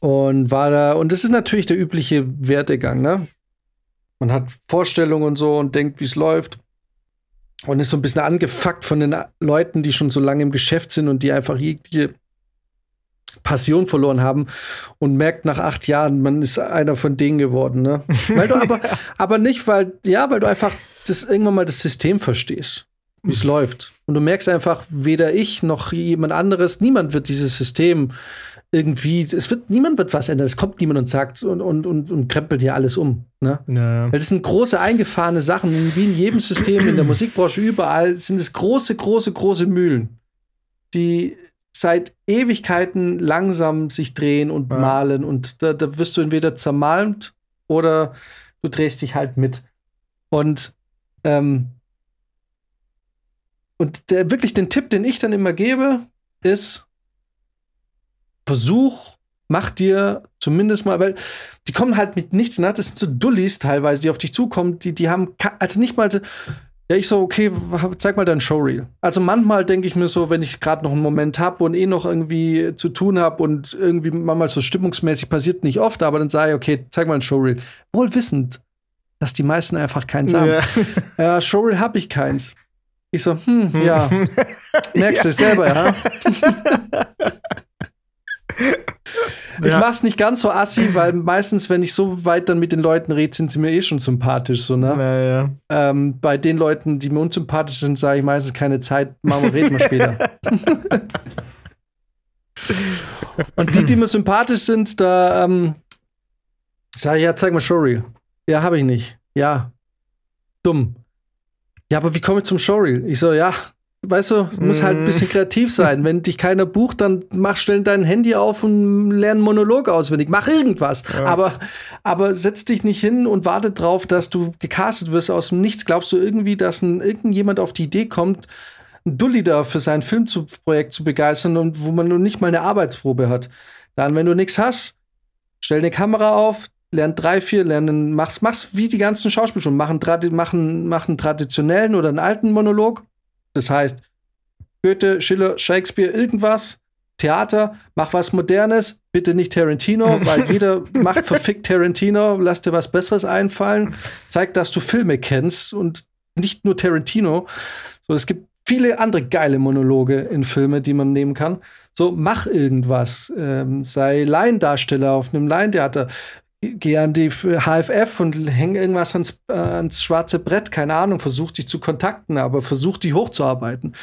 und war da, und das ist natürlich der übliche Werdegang, ne? Man hat Vorstellungen und so und denkt, wie es läuft und ist so ein bisschen angefuckt von den Leuten, die schon so lange im Geschäft sind und die einfach jegliche Passion verloren haben und merkt nach acht Jahren, man ist einer von denen geworden, ne? Weil du aber, aber nicht, weil, ja, weil du einfach das irgendwann mal das System verstehst, wie es läuft. Und du merkst einfach, weder ich noch jemand anderes, niemand wird dieses System irgendwie, es wird, niemand wird was ändern. Es kommt niemand und sagt und, und, und, und krempelt hier alles um. Ne? Ja. Weil das sind große eingefahrene Sachen, wie in jedem System, in der Musikbranche, überall sind es große, große, große Mühlen, die seit Ewigkeiten langsam sich drehen und ja. malen und da, da wirst du entweder zermalmt oder du drehst dich halt mit. Und ähm, und der, wirklich den Tipp, den ich dann immer gebe, ist, versuch, mach dir zumindest mal, weil die kommen halt mit nichts, ne? Das sind so Dullis teilweise, die auf dich zukommen, die, die haben, also nicht mal, ja, ich so, okay, zeig mal dein Showreel. Also manchmal denke ich mir so, wenn ich gerade noch einen Moment habe und eh noch irgendwie zu tun habe und irgendwie manchmal so stimmungsmäßig passiert nicht oft, aber dann sage ich, okay, zeig mal ein Showreel. Wohl wissend, dass die meisten einfach keins haben. Ja, ja Showreel habe ich keins. Ich so, hm, ja. Merkst du es selber, ja? Ich ja. mach's nicht ganz so assi, weil meistens, wenn ich so weit dann mit den Leuten rede, sind sie mir eh schon sympathisch, so, ne? Ja, ja. Ähm, bei den Leuten, die mir unsympathisch sind, sage ich meistens keine Zeit, machen wir, reden wir später. Und die, die mir sympathisch sind, da ähm, sage ich, ja, zeig mal Showreel. Ja, habe ich nicht. Ja. Dumm. Ja, aber wie komme ich zum Showreel? Ich so, ja, weißt du, du musst halt ein bisschen kreativ sein. Wenn dich keiner bucht, dann mach schnell dein Handy auf und lern einen Monolog auswendig. Mach irgendwas. Ja. Aber, aber setz dich nicht hin und warte drauf, dass du gecastet wirst aus dem Nichts. Glaubst du irgendwie, dass ein, irgendjemand auf die Idee kommt, einen Dulli da für sein Filmprojekt zu begeistern und wo man nur nicht mal eine Arbeitsprobe hat? Dann, wenn du nichts hast, stell eine Kamera auf, lern drei, vier, lernen, mach's, mach's wie die ganzen Schauspielschulen, machen, tradi machen, machen traditionellen oder einen alten Monolog. Das heißt, Goethe, Schiller, Shakespeare, irgendwas, Theater, mach was Modernes, bitte nicht Tarantino, weil jeder macht verfickt Tarantino, lass dir was Besseres einfallen, zeig, dass du Filme kennst und nicht nur Tarantino. So, es gibt viele andere geile Monologe in Filme, die man nehmen kann. So, mach irgendwas. Ähm, sei Laiendarsteller auf einem Laientheater. Geh an die HFF und häng irgendwas ans, äh, ans schwarze Brett, keine Ahnung, versuch dich zu kontakten, aber versuch die hochzuarbeiten.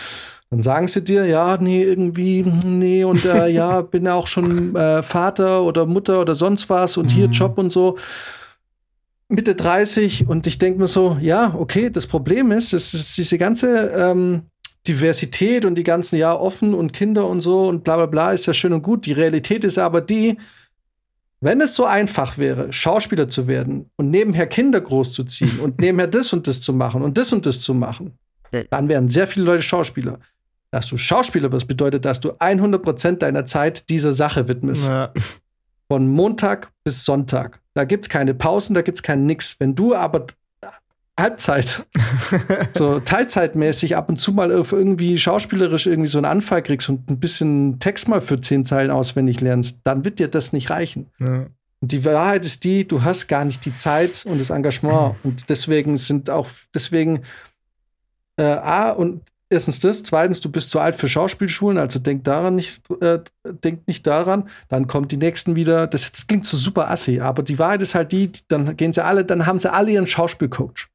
Dann sagen sie dir, ja, nee, irgendwie, nee, und äh, ja, bin ja auch schon äh, Vater oder Mutter oder sonst was und hier Job und so. Mitte 30 und ich denke mir so, ja, okay, das Problem ist, es ist diese ganze ähm, Diversität und die ganzen, ja, offen und Kinder und so und bla bla bla ist ja schön und gut. Die Realität ist aber die, wenn es so einfach wäre, Schauspieler zu werden und nebenher Kinder großzuziehen und nebenher das und das zu machen und das und das zu machen, dann wären sehr viele Leute Schauspieler. Dass du Schauspieler wirst, bedeutet, dass du 100% deiner Zeit dieser Sache widmest. Ja. Von Montag bis Sonntag. Da gibt's keine Pausen, da gibt's kein Nix. Wenn du aber Halbzeit, so teilzeitmäßig ab und zu mal auf irgendwie schauspielerisch irgendwie so einen Anfall kriegst und ein bisschen Text mal für zehn Zeilen auswendig lernst, dann wird dir das nicht reichen. Ja. Und die Wahrheit ist die, du hast gar nicht die Zeit und das Engagement. Und deswegen sind auch, deswegen, äh, A, und erstens das, zweitens, du bist zu alt für Schauspielschulen, also denk daran nicht, äh, denk nicht daran. Dann kommt die nächsten wieder, das, das klingt so super assi, aber die Wahrheit ist halt die, dann gehen sie alle, dann haben sie alle ihren Schauspielcoach.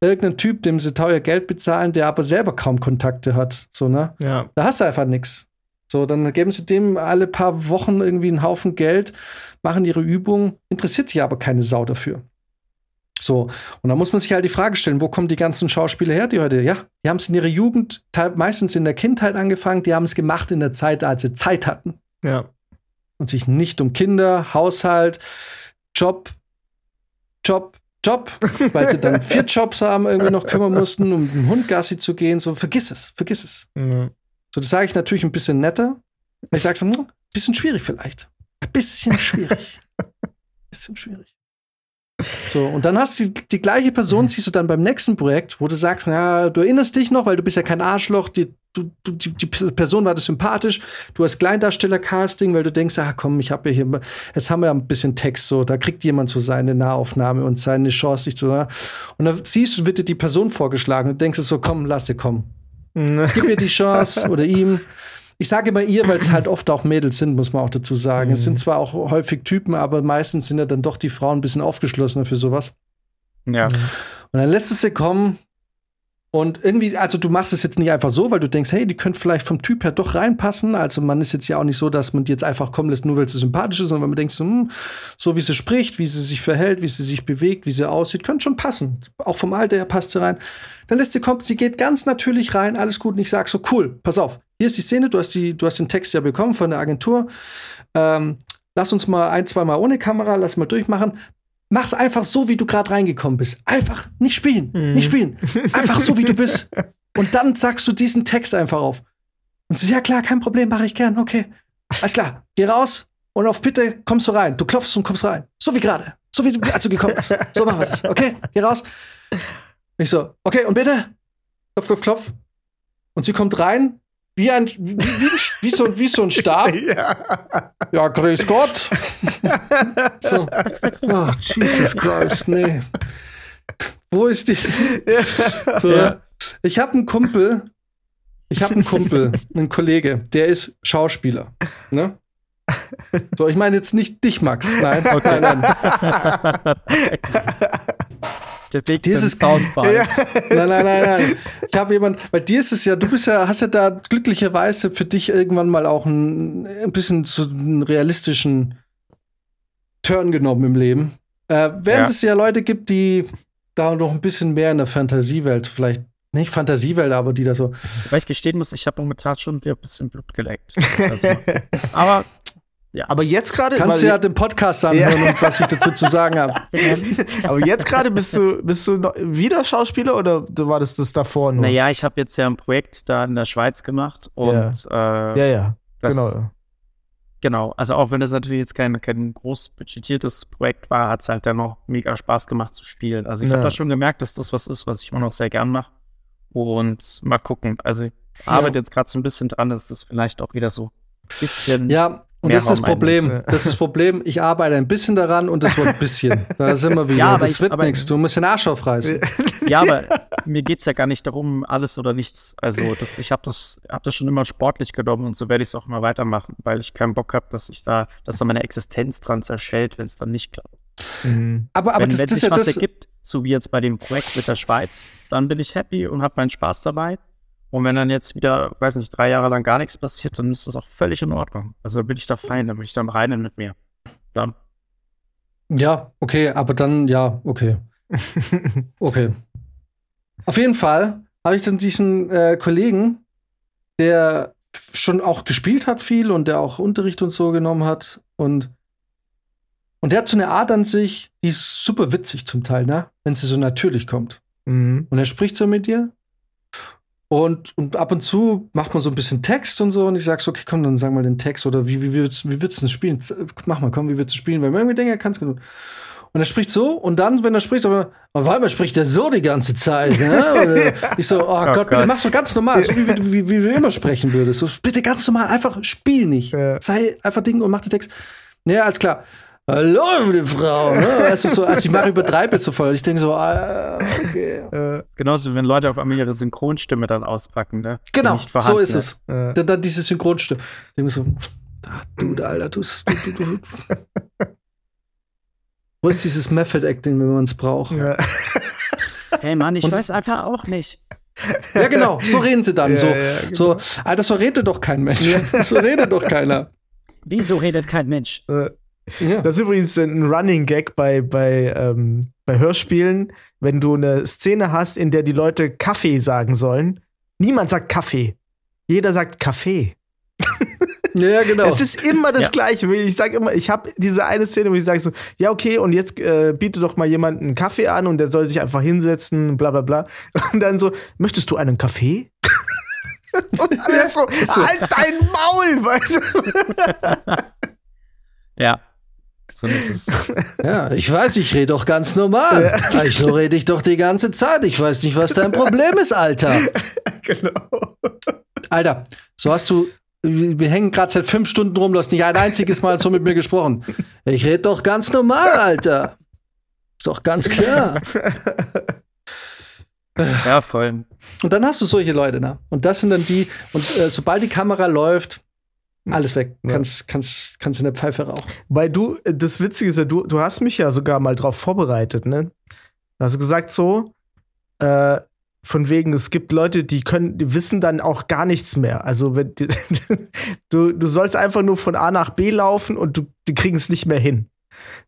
Irgendein Typ, dem sie teuer Geld bezahlen, der aber selber kaum Kontakte hat. So, ne? ja. Da hast du einfach nichts. So, dann geben sie dem alle paar Wochen irgendwie einen Haufen Geld, machen ihre Übungen, interessiert sich aber keine Sau dafür. So, und da muss man sich halt die Frage stellen, wo kommen die ganzen Schauspieler her, die heute, ja, die haben es in ihrer Jugend, meistens in der Kindheit angefangen, die haben es gemacht in der Zeit, als sie Zeit hatten Ja. und sich nicht um Kinder, Haushalt, Job, Job, Job, weil sie dann vier Jobs haben, irgendwie noch kümmern mussten, um den Hund Gassi zu gehen, so, vergiss es, vergiss es. Ja. So, das sage ich natürlich ein bisschen netter. Ich sage so, hm, bisschen schwierig vielleicht. Ein bisschen schwierig. bisschen schwierig. So, und dann hast du die, die gleiche Person, siehst du dann beim nächsten Projekt, wo du sagst, ja, du erinnerst dich noch, weil du bist ja kein Arschloch, die, du, du, die, die Person war das sympathisch, du hast Kleindarsteller-Casting, weil du denkst, ah komm, ich habe ja hier, jetzt haben wir ja ein bisschen Text, so, da kriegt jemand so seine Nahaufnahme und seine Chance, sich zu, und dann siehst du, wird dir die Person vorgeschlagen und denkst so, komm, lass sie kommen gib ihr die Chance oder ihm. Ich sage immer ihr, weil es halt oft auch Mädels sind, muss man auch dazu sagen. Es sind zwar auch häufig Typen, aber meistens sind ja dann doch die Frauen ein bisschen aufgeschlossener für sowas. Ja. Und dann lässt es sie kommen und irgendwie, also du machst es jetzt nicht einfach so, weil du denkst, hey, die könnte vielleicht vom Typ her doch reinpassen. Also man ist jetzt ja auch nicht so, dass man die jetzt einfach kommen lässt, nur weil sie sympathisch ist, sondern wenn man denkt, so, hm, so wie sie spricht, wie sie sich verhält, wie sie sich bewegt, wie sie aussieht, könnte schon passen. Auch vom Alter her passt sie rein. Dann lässt sie kommen, sie geht ganz natürlich rein, alles gut. Und ich sag so, cool, pass auf, hier ist die Szene, du hast, die, du hast den Text ja bekommen von der Agentur. Ähm, lass uns mal ein, zwei Mal ohne Kamera, lass mal durchmachen. Mach's einfach so, wie du gerade reingekommen bist. Einfach nicht spielen, nicht spielen. Einfach so, wie du bist. Und dann sagst du diesen Text einfach auf. Und so, ja klar, kein Problem, mache ich gern, okay. Alles klar, geh raus und auf Bitte kommst du rein. Du klopfst und kommst rein. So wie gerade. So wie du, als du gekommen bist. So machen wir das. Okay, geh raus. Ich so, okay, und bitte? Klopf, klopf, klopf. Und sie kommt rein, wie ein, wie, wie, wie, so, wie so ein Stab. ja. Ja, grüß Gott. so. Oh, Jesus Christ, nee. Wo ist die? So. Ja. Ich habe einen Kumpel, ich habe einen Kumpel, einen Kollege, der ist Schauspieler. Ne? So, ich meine jetzt nicht dich, Max. Nein, okay. nein, nein. Der Big Dieses- Soundfall. Ja. Nein, nein, nein, nein. Ich habe jemand, weil dir ist es ja, du bist ja, hast ja da glücklicherweise für dich irgendwann mal auch ein, ein bisschen so einen realistischen Turn genommen im Leben. Äh, während Ja. es ja Leute gibt, die da noch ein bisschen mehr in der Fantasiewelt vielleicht nicht Fantasiewelt, aber die da so. Weil ich gestehen muss, ich habe momentan schon wieder ein bisschen Blut geleckt. Also, aber Aber jetzt gerade. Kannst du ja den Podcast anhören und was ich dazu zu sagen habe. aber jetzt gerade bist du, bist du noch wieder Schauspieler oder war das das davor nur? naja, ich habe jetzt ja ein Projekt da in der Schweiz gemacht und äh, Ja, ja. genau. Genau, also auch wenn das natürlich jetzt kein, kein groß budgetiertes Projekt war, hat es halt dann noch mega Spaß gemacht zu spielen. Also ich Ja. habe da schon gemerkt, dass das was ist, was ich immer noch sehr gern mache. Und mal gucken. Also ich arbeite jetzt gerade so ein bisschen dran, dass das vielleicht auch wieder so ein bisschen. Ja, und das ist das Problem. Das ist das Problem. Ich arbeite ein bisschen daran und das Wort ein bisschen. Da sind wir wieder. Ja, aber das ich- wird aber- nichts. Du musst den Arsch aufreißen. Ja, aber mir geht's ja gar nicht darum, alles oder nichts. Also das, ich habe das, hab das schon immer sportlich genommen und so werde ich es auch immer weitermachen, weil ich keinen Bock habe, dass ich da, dass da meine Existenz dran zerschellt, wenn es dann nicht klappt. Mhm. Aber, aber wenn das, wenn das sich ja was das. ergibt, so wie jetzt bei dem Projekt mit der Schweiz, dann bin ich happy und habe meinen Spaß dabei. Und wenn dann jetzt wieder, weiß nicht, drei Jahre lang gar nichts passiert, dann ist das auch völlig in Ordnung. Also da bin ich da fein, da bin ich dann rein mit mir. Dann. Ja, okay, aber dann, ja, okay. Okay. Auf jeden Fall habe ich dann diesen äh, Kollegen, der schon auch gespielt hat viel und der auch Unterricht und so genommen hat und und der hat so eine Art an sich, die ist super witzig zum Teil, ne? Wenn sie so natürlich kommt. Mhm. Und er spricht so mit dir. Und, und ab und zu macht man so ein bisschen Text und so. Und ich sag so, okay, komm, dann sag mal den Text. Oder wie, wie, wie, würdest, wie würdest du denn spielen? Mach mal, komm, wie würdest du spielen? Weil man irgendwie denkt, er kann es genug. Und er spricht so. Und dann, wenn er spricht, aber auf einmal spricht er so die ganze Zeit. Ne? Oder ich so, oh, Gott, bitte Gott. mach so ganz normal. So wie, wie, wie, wie du immer sprechen würdest. So, bitte ganz normal. Einfach spiel nicht. Ja. Sei einfach Ding und mach den Text. Ja, alles klar. Hallo, liebe Frau. Ne? Weißt du, so, also ich mache übertreibe jetzt so voll. Ich denke so, ah, okay. Äh, Genauso, wenn Leute auf einmal ihre Synchronstimme dann auspacken, ne? Genau, so ist es. äh. Dann, dann diese Synchronstimme. Ich denke so, ach, du, Alter, du, du, du, du. Wo ist dieses Method Acting, wenn man es braucht? Ja. Ja. Hey Mann, ich Und- weiß einfach auch nicht. genau, so reden sie dann. Ja, so, ja, genau. so, Alter, so redet doch kein Mensch. So redet doch keiner. Wieso redet kein Mensch? Äh, Ja. Das ist übrigens ein Running Gag bei, bei, ähm, bei Hörspielen, wenn du eine Szene hast, in der die Leute Kaffee sagen sollen. Niemand sagt Kaffee. Jeder sagt Kaffee. ja, genau. Es ist immer das Ja. Gleiche. Ich sage immer, ich habe diese eine Szene, wo ich sage so, ja, okay, und jetzt äh, biete doch mal jemand einen Kaffee an und der soll sich einfach hinsetzen, bla bla bla. Und dann so, möchtest du einen Kaffee? und alles so, halt dein Maul, weißt du? Ja. Ist ja, ich weiß, ich rede doch ganz normal. Ich, so rede ich doch die ganze Zeit. Ich weiß nicht, was dein Problem ist, Alter. genau. Alter, so hast du. Wir hängen gerade seit fünf Stunden rum, du hast nicht ein einziges Mal so mit mir gesprochen. Ich rede doch ganz normal, Alter. Ist doch ganz klar. Ja, voll. Und dann hast du solche Leute, ne? Und das sind dann die, und äh, sobald die Kamera läuft, alles weg. Ja. Kannst, kannst, kannst in der Pfeife rauchen. Weil du, das Witzige ist ja, du, du hast mich ja sogar mal drauf vorbereitet, ne? Du hast gesagt so, äh, von wegen, es gibt Leute, die können, die wissen dann auch gar nichts mehr. Also wenn die, du, du sollst einfach nur von A nach B laufen und du, die kriegen es nicht mehr hin.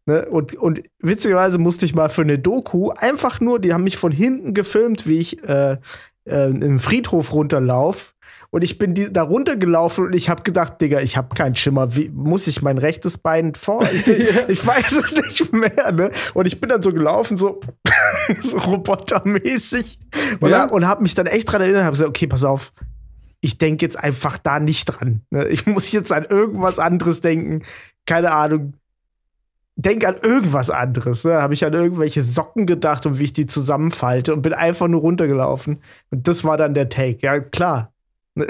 Ne? Und, und witzigerweise musste ich mal für eine Doku einfach nur, die haben mich von hinten gefilmt, wie ich äh, äh, im Friedhof runterlauf. Und ich bin die, da runtergelaufen und ich habe gedacht, Digga, ich habe keinen Schimmer. Wie muss ich mein rechtes Bein vor? Ich, ich weiß es nicht mehr, ne? Und ich bin dann so gelaufen, so, so robotermäßig. Und, Ja. und habe mich dann echt dran erinnert, habe gesagt, okay, pass auf, ich denke jetzt einfach da nicht dran. Ne? Ich muss jetzt an irgendwas anderes denken. Keine Ahnung. Denk an irgendwas anderes. Ne? Habe ich an irgendwelche Socken gedacht und wie ich die zusammenfalte und bin einfach nur runtergelaufen. Und das war dann der Take. Ja, klar. Ja,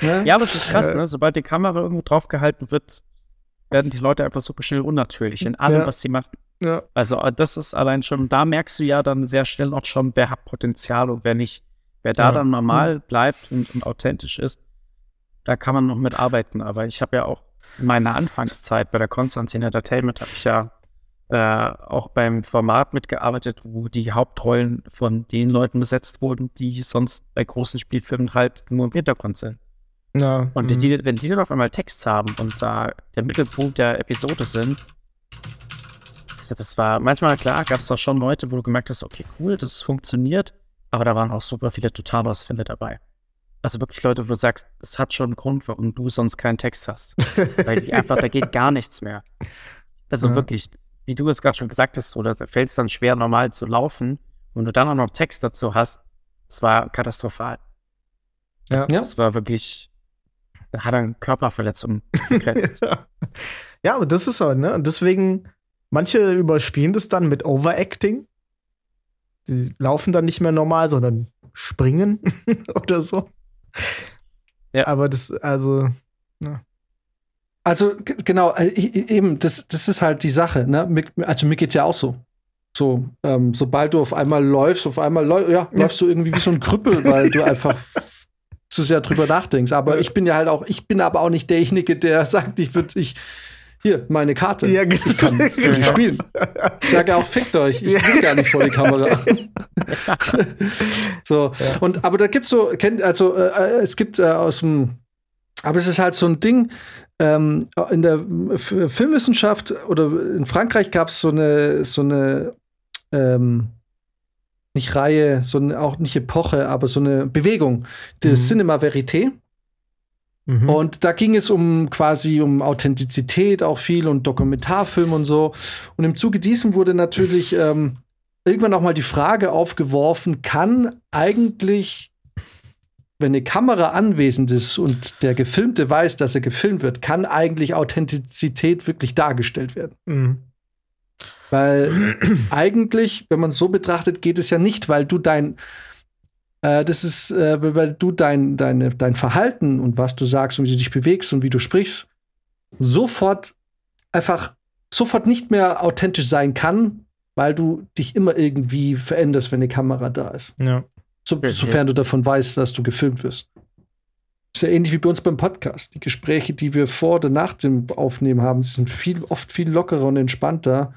ja. Ja, aber es ist krass, ne? Sobald die Kamera irgendwo drauf gehalten wird, werden die Leute einfach super schnell unnatürlich in allem, Ja. was sie machen. Ja. Also äh, das ist allein schon, da merkst du ja dann sehr schnell auch schon, wer hat Potenzial und wer nicht. Wer da dann normal bleibt und, und authentisch ist, da kann man noch mit arbeiten. Aber ich habe ja auch in meiner Anfangszeit bei der Konstantin Entertainment habe ich ja äh, auch beim Format mitgearbeitet, wo die Hauptrollen von den Leuten besetzt wurden, die sonst bei großen Spielfilmen halt nur im Hintergrund sind. Ja. Und mhm. die, wenn die dann auf einmal Text haben und da der Mittelpunkt der Episode sind, also das war manchmal klar, gab es da schon Leute, wo du gemerkt hast, okay, cool, das funktioniert, aber da waren auch super viele Totalausfälle dabei. Also wirklich Leute, wo du sagst, es hat schon einen Grund, warum du sonst keinen Text hast. Weil die einfach, da geht gar nichts mehr. Also Ja. wirklich, wie du jetzt gerade schon gesagt hast, oder da fällt es dann schwer, normal zu laufen. Und du dann auch noch Text dazu hast, es war katastrophal. Das, Ja. das war wirklich, da hat er eine Körperverletzung gekriegt. ja, aber das ist halt, ne? Und deswegen, manche überspielen das dann mit Overacting. Die laufen dann nicht mehr normal, sondern springen oder so. Ja. Aber das, also, Also genau, äh, eben, das, das ist halt die Sache. Ne? Also mir geht's ja auch so. So, ähm, sobald du auf einmal läufst, auf einmal läu ja, läufst du irgendwie wie so ein Krüppel, weil du einfach zu sehr drüber nachdenkst. Aber Ja. ich bin ja halt auch, ich bin aber auch nicht derjenige, der sagt, ich würde, ich, hier, meine Karte. Ja, ich kann für die Ja. spielen. Ich sage ja auch, fickt euch, ich Ja. will gar nicht vor die Kamera. so, und aber da gibt's so, kennt, also äh, äh, es gibt äh, aus dem, aber es ist halt so ein Ding, ähm, in der Filmwissenschaft oder in Frankreich gab es so eine, so eine, ähm, nicht Reihe, so eine, auch nicht Epoche, aber so eine Bewegung, das Mhm. Cinema Verité. mhm. Und da ging es um quasi um Authentizität auch viel und Dokumentarfilm und so. Und im Zuge diesem wurde natürlich ähm, irgendwann auch mal die Frage aufgeworfen, kann eigentlich, wenn eine Kamera anwesend ist und der Gefilmte weiß, dass er gefilmt wird, kann eigentlich Authentizität wirklich dargestellt werden? Mhm. Weil eigentlich, wenn man es so betrachtet, geht es ja nicht, weil du dein äh, das ist, äh, weil- du dein, deine, dein Verhalten und was du sagst und wie du dich bewegst und wie du sprichst, sofort einfach sofort nicht mehr authentisch sein kann, weil du dich immer irgendwie veränderst, wenn eine Kamera da ist. ja. So, Okay. sofern du davon weißt, dass du gefilmt wirst. Ist ja ähnlich wie bei uns beim Podcast. Die Gespräche, die wir vor oder nach dem Aufnehmen haben, sind viel, oft viel lockerer und entspannter.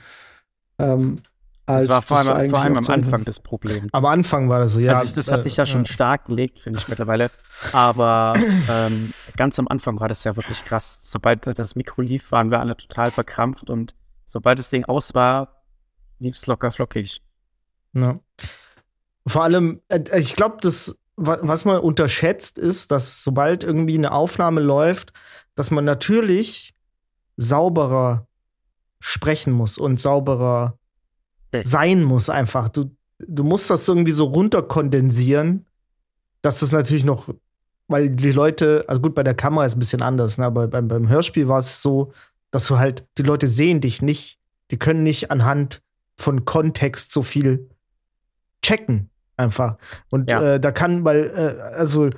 Ähm, Das als war vor das allem, eigentlich vor allem am. Anfang das Problem. Am Anfang war das so, ja. also ich, das hat äh, sich ja schon stark gelegt, finde ich mittlerweile. Aber ähm, ganz am Anfang war das ja wirklich krass. Sobald das Mikro lief, waren wir alle total verkrampft und sobald das Ding aus war, lief es locker flockig. Ja. Vor allem, äh, ich glaube, das, wa- was man unterschätzt, ist, dass sobald irgendwie eine Aufnahme läuft, dass man natürlich sauberer sprechen muss und sauberer Ja. sein muss einfach. Du, du musst das irgendwie so runterkondensieren, dass das natürlich noch, weil die Leute, also gut, bei der Kamera ist es ein bisschen anders, ne, aber beim, beim Hörspiel war es so, dass du halt, die Leute sehen dich nicht, die können nicht anhand von Kontext so viel checken, einfach. Und Ja. äh, da kann, weil, äh, also,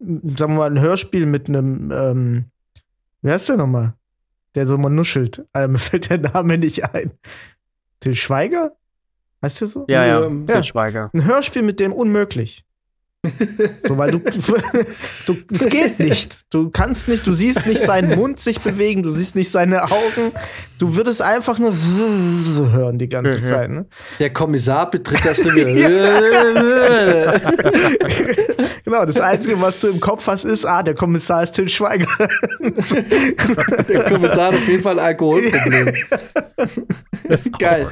sagen wir mal, ein Hörspiel mit einem, ähm, wer ist der nochmal? Der so mal nuschelt. Äh, mir fällt der Name nicht ein. Till Schweiger? Heißt der so? Ja, ja, Til ja. Schweiger. Ein Hörspiel mit dem unmöglich. So, weil du, du, es geht nicht. Du kannst nicht, du siehst nicht seinen Mund sich bewegen, du siehst nicht seine Augen. Du würdest einfach nur hören die ganze Mhm. Zeit. Ne? Der Kommissar betritt das Revier. genau, das Einzige, was du im Kopf hast, ist, ah, der Kommissar ist Till Schweiger. Der Kommissar hat auf jeden Fall ein Alkoholproblem. Geil.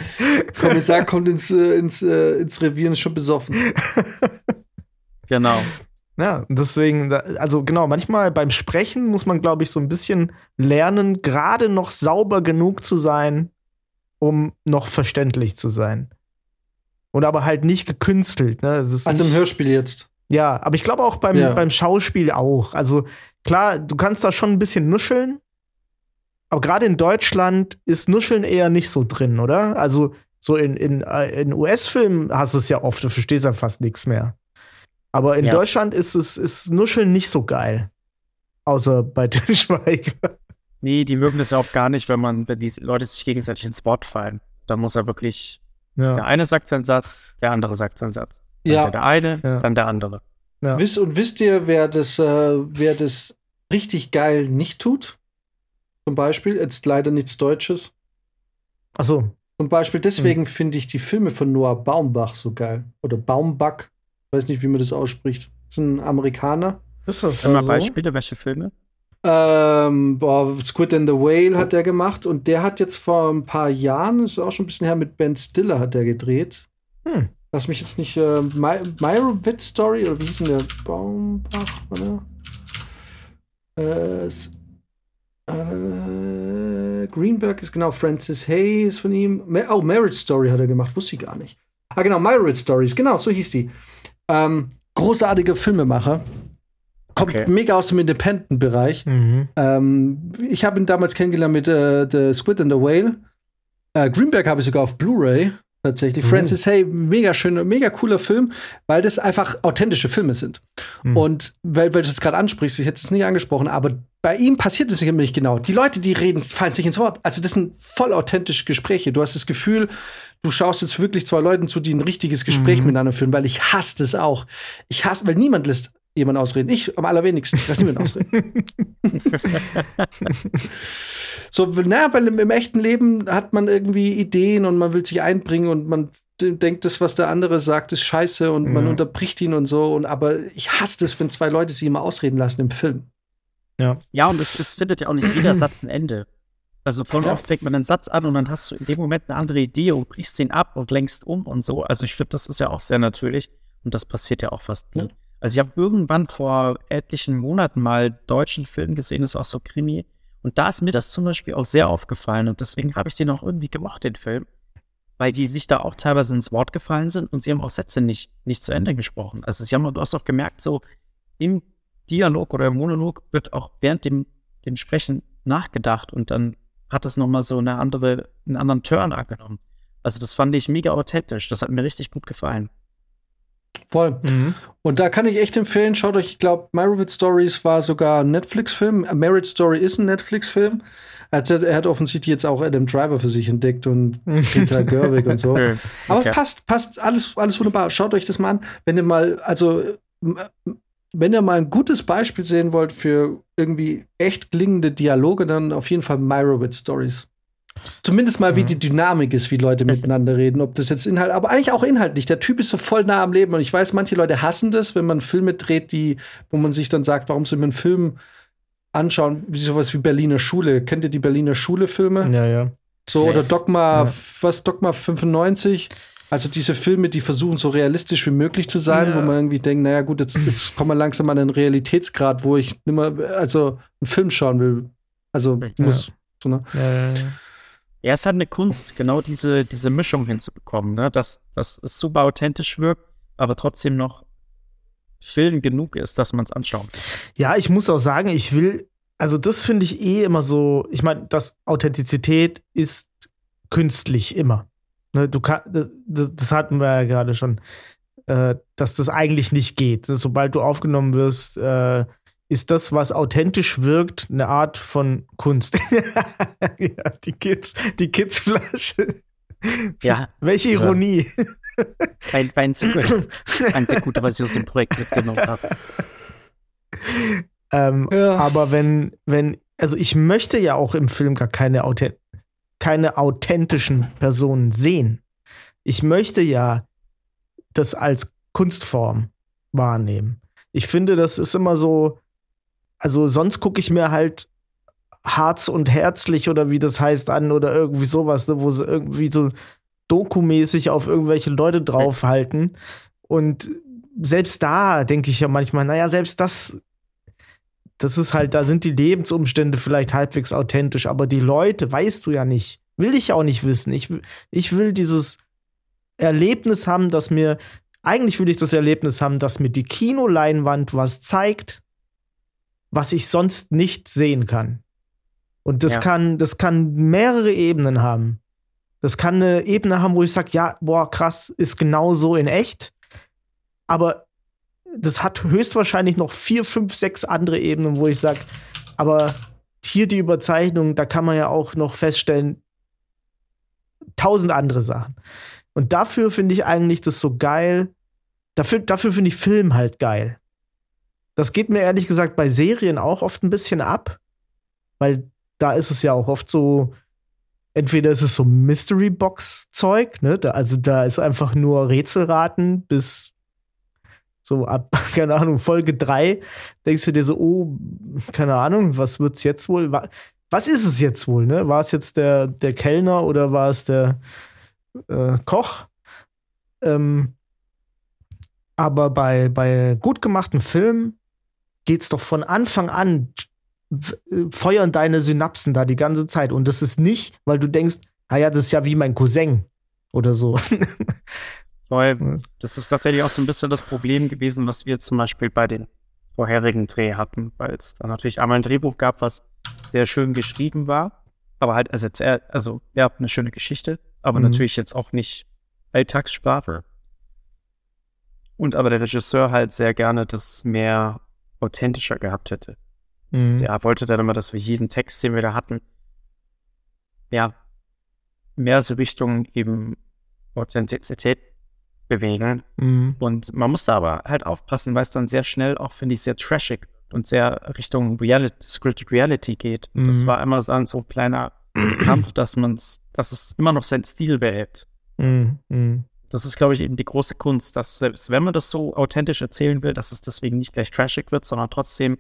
Kommissar kommt ins, äh, ins, äh, ins Revier und ist schon besoffen. Genau. Ja, deswegen, also genau, manchmal beim Sprechen muss man, glaube ich, so ein bisschen lernen, gerade noch sauber genug zu sein, um noch verständlich zu sein. Und aber halt nicht gekünstelt. Ne? Es ist Also im nicht, Hörspiel jetzt. ja, aber ich glaube auch beim, Ja. beim Schauspiel auch. Also klar, du kannst da schon ein bisschen nuscheln, aber gerade in Deutschland ist Nuscheln eher nicht so drin, oder? Also so in, in, äh, in US-Filmen hast du es ja oft, du verstehst ja fast nichts mehr. Aber in Ja. Deutschland ist es ist Nuscheln nicht so geil. Außer bei Til Schweiger. Nee, die mögen das ja auch gar nicht, wenn man, wenn die Leute sich gegenseitig ins Wort fallen. Da muss er wirklich, der Ja. eine sagt seinen Satz, der andere sagt seinen Satz. Dann Ja. Der eine, Ja. dann der andere. Ja. Wisst, und wisst ihr, wer das, äh, wer das richtig geil nicht tut? Zum Beispiel, jetzt leider nichts Deutsches. Achso. Zum Beispiel deswegen Hm. finde ich die Filme von Noah Baumbach so geil. Oder Baumbach. Weiß nicht, wie man das ausspricht. Das ist ein Amerikaner. Ist das Sag mal so? Beispiele, welche Filme? Ähm, boah, Squid and the Whale hat der gemacht und der hat jetzt vor ein paar Jahren, ist auch schon ein bisschen her, mit Ben Stiller hat der gedreht. Hm. lass mich jetzt nicht, äh, My, Meyerowitz Story, oder wie hieß denn der? Baumbach, oder? Äh, äh, Greenberg ist genau, Francis Hay ist von ihm. Oh, Marriage Story hat er gemacht, wusste ich gar nicht. Ah, genau, Marriage Stories, genau, so hieß die. Ähm, großartiger Filmemacher. Kommt okay. mega aus dem Independent-Bereich. Mhm. Ähm, ich habe ihn damals kennengelernt mit äh, The Squid and the Whale. Äh, Greenberg habe ich sogar auf Blu-ray tatsächlich. Mhm. Francis Hay, mega schöner, mega cooler Film, weil das einfach authentische Filme sind. Mhm. Und weil, weil du es gerade ansprichst, ich hätte es nicht angesprochen, aber bei ihm passiert es nämlich genau. Die Leute, die reden, fallen sich ins Wort. Also das sind voll authentische Gespräche. Du hast das Gefühl, du schaust jetzt wirklich zwei Leuten zu, die ein richtiges Gespräch mhm. miteinander führen, weil ich hasse das auch. Ich hasse, weil niemand lässt jemand ausreden. Ich am allerwenigsten. Lass niemand ausreden. so, naja, weil im, im, echten Leben hat man irgendwie Ideen und man will sich einbringen und man denkt, das, was der andere sagt, ist scheiße und mhm. man unterbricht ihn und so. Und aber ich hasse es, wenn zwei Leute sich immer ausreden lassen im Film. Ja, ja und es, es findet ja auch nicht jeder Satz ein Ende. Also voll ja. oft fängt man einen Satz an und dann hast du in dem Moment eine andere Idee und brichst ihn ab und lenkst um und so. Also ich finde, das ist ja auch sehr natürlich und das passiert ja auch fast nie. Ja. Also ich habe irgendwann vor etlichen Monaten mal deutschen Film gesehen, das ist auch so Krimi. Und da ist mir das zum Beispiel auch sehr aufgefallen und deswegen habe ich den auch irgendwie gemacht, den Film. Weil die sich da auch teilweise ins Wort gefallen sind und sie haben auch Sätze nicht, nicht zu Ende gesprochen. Also sie haben, du hast auch gemerkt, so im Dialog oder im Monolog wird auch während dem, dem Sprechen nachgedacht und dann hat es nochmal so eine andere, einen anderen Turn angenommen. Also das fand ich mega authentisch. Das hat mir richtig gut gefallen. Voll. Mhm. Und da kann ich echt empfehlen, schaut euch, ich glaube, Meyerowitz Stories war sogar ein Netflix-Film. Marriage Story ist ein Netflix-Film. Also er hat offensichtlich jetzt auch Adam Driver für sich entdeckt und Peter Gerwig und so. Okay. Aber passt, passt, alles, alles wunderbar. Schaut euch das mal an. Wenn ihr mal, also wenn ihr mal ein gutes Beispiel sehen wollt für irgendwie echt klingende Dialoge, dann auf jeden Fall Meyerowitz Stories. Zumindest mal, wie mhm. die Dynamik ist, wie Leute miteinander reden. Ob das jetzt Inhalt, aber eigentlich auch inhaltlich. Der Typ ist so voll nah am Leben. Und ich weiß, manche Leute hassen das, wenn man Filme dreht, die, wo man sich dann sagt, warum soll man einen Film anschauen, wie sowas wie Berliner Schule. Kennt ihr die Berliner Schule-Filme? Ja, ja. So, oder Dogma, ja. was, Dogma 95? Also diese Filme, die versuchen, so realistisch wie möglich zu sein, ja. wo man irgendwie denkt, naja gut, jetzt, jetzt kommen wir langsam an den Realitätsgrad, wo ich nimmer, also einen Film schauen will. Also ja. muss. So, ne? ja, ja, ja. Ja, es hat eine Kunst, genau diese, diese Mischung hinzubekommen, ne? dass, dass es super authentisch wirkt, aber trotzdem noch Film genug ist, dass man es anschaut. Ja, ich muss auch sagen, ich will, also das finde ich eh immer so, ich meine, dass Authentizität ist künstlich immer. Ne, du kann, das, das hatten wir ja gerade schon, äh, dass das eigentlich nicht geht. Sobald du aufgenommen wirst, äh, ist das, was authentisch wirkt, eine Art von Kunst. ja, die Kids, die Kidsflasche. Ja. Welche Ironie. Ein, ein, sehr gut, ein sehr guter, was ich aus dem Projekt mitgenommen habe. Ähm, ja. Aber wenn, wenn, also ich möchte ja auch im Film gar keine, authent keine authentischen Personen sehen. Ich möchte ja das als Kunstform wahrnehmen. Ich finde, das ist immer so, also sonst gucke ich mir halt Harz und Herzlich oder wie das heißt an oder irgendwie sowas, ne, wo sie irgendwie so dokumäßig auf irgendwelche Leute draufhalten. Und selbst da denke ich ja manchmal, naja, selbst das, das ist halt, da sind die Lebensumstände vielleicht halbwegs authentisch, aber die Leute weißt du ja nicht. Will ich auch nicht wissen. Ich, ich will dieses Erlebnis haben, dass mir, eigentlich will ich das Erlebnis haben, dass mir die Kinoleinwand was zeigt, was ich sonst nicht sehen kann. Und das ja. kann, das kann mehrere Ebenen haben. Das kann eine Ebene haben, wo ich sage, ja, boah, krass, ist genau so in echt. Aber das hat höchstwahrscheinlich noch vier, fünf, sechs andere Ebenen, wo ich sage, aber hier die Überzeichnung, da kann man ja auch noch feststellen, tausend andere Sachen. Und dafür finde ich eigentlich das so geil. Dafür, dafür finde ich Film halt geil. Das geht mir ehrlich gesagt bei Serien auch oft ein bisschen ab, weil da ist es ja auch oft so, entweder ist es so Mystery Box Zeug, ne? Da, also da ist einfach nur Rätselraten bis so ab, keine Ahnung, Folge 3 denkst du dir so, oh, keine Ahnung, was wird's jetzt wohl? Was ist es jetzt wohl, ne? War es jetzt der, der Kellner oder war es der äh, Koch? Ähm, Aber bei, bei gut gemachten Filmen geht's doch von Anfang an, äh, feuern deine Synapsen da die ganze Zeit. Und das ist nicht, weil du denkst, ah ja, das ist ja wie mein Cousin oder so. Weil das ist tatsächlich auch so ein bisschen das Problem gewesen, was wir zum Beispiel bei den vorherigen Dreh hatten, weil es da natürlich einmal ein Drehbuch gab, was sehr schön geschrieben war, aber halt, also, jetzt eher, also ja, eine schöne Geschichte, aber Mhm. natürlich jetzt auch nicht Alltagssprache. Und aber der Regisseur halt sehr gerne das mehr authentischer gehabt hätte. Mhm. Der wollte dann immer, dass wir jeden Text, den wir da hatten, ja, mehr so Richtung eben Authentizität bewegen. Mhm. Und man muss da aber halt aufpassen, weil es dann sehr schnell auch, finde ich, sehr trashig und sehr Richtung Reality, Scripted Reality geht. Und Das Mhm. war immer so ein kleiner Kampf, dass man's, dass es immer noch seinen Stil behält. Mhm. Das ist, glaube ich, eben die große Kunst, dass selbst wenn man das so authentisch erzählen will, dass es deswegen nicht gleich trashig wird, sondern trotzdem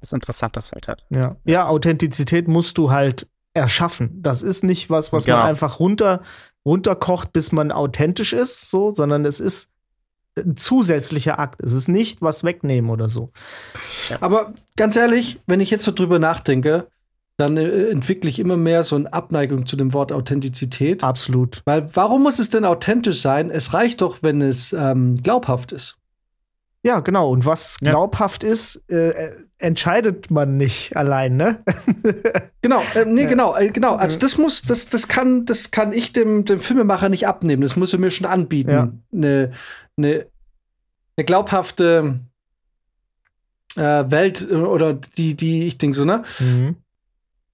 was Interessantes halt hat. Ja. ja, Authentizität musst du halt erschaffen. Das ist nicht was, was Genau. man einfach runter, runterkocht, bis man authentisch ist, so, sondern es ist ein zusätzlicher Akt. Es ist nicht was wegnehmen oder so. Aber ganz ehrlich, wenn ich jetzt so drüber nachdenke, dann äh, entwickle ich immer mehr so eine Abneigung zu dem Wort Authentizität. Absolut. Weil warum muss es denn authentisch sein? Es reicht doch, wenn es ähm, glaubhaft ist. Ja, genau. Und was Ja. glaubhaft ist, äh, entscheidet man nicht allein, ne? Genau, äh, nee, Ja. genau, äh, genau. Also das muss, das, das kann, das kann ich dem, dem Filmemacher nicht abnehmen. Das muss er mir schon anbieten. Ja. Eine, eine, eine glaubhafte äh, Welt äh, oder die, die ich denke so, ne? Mhm.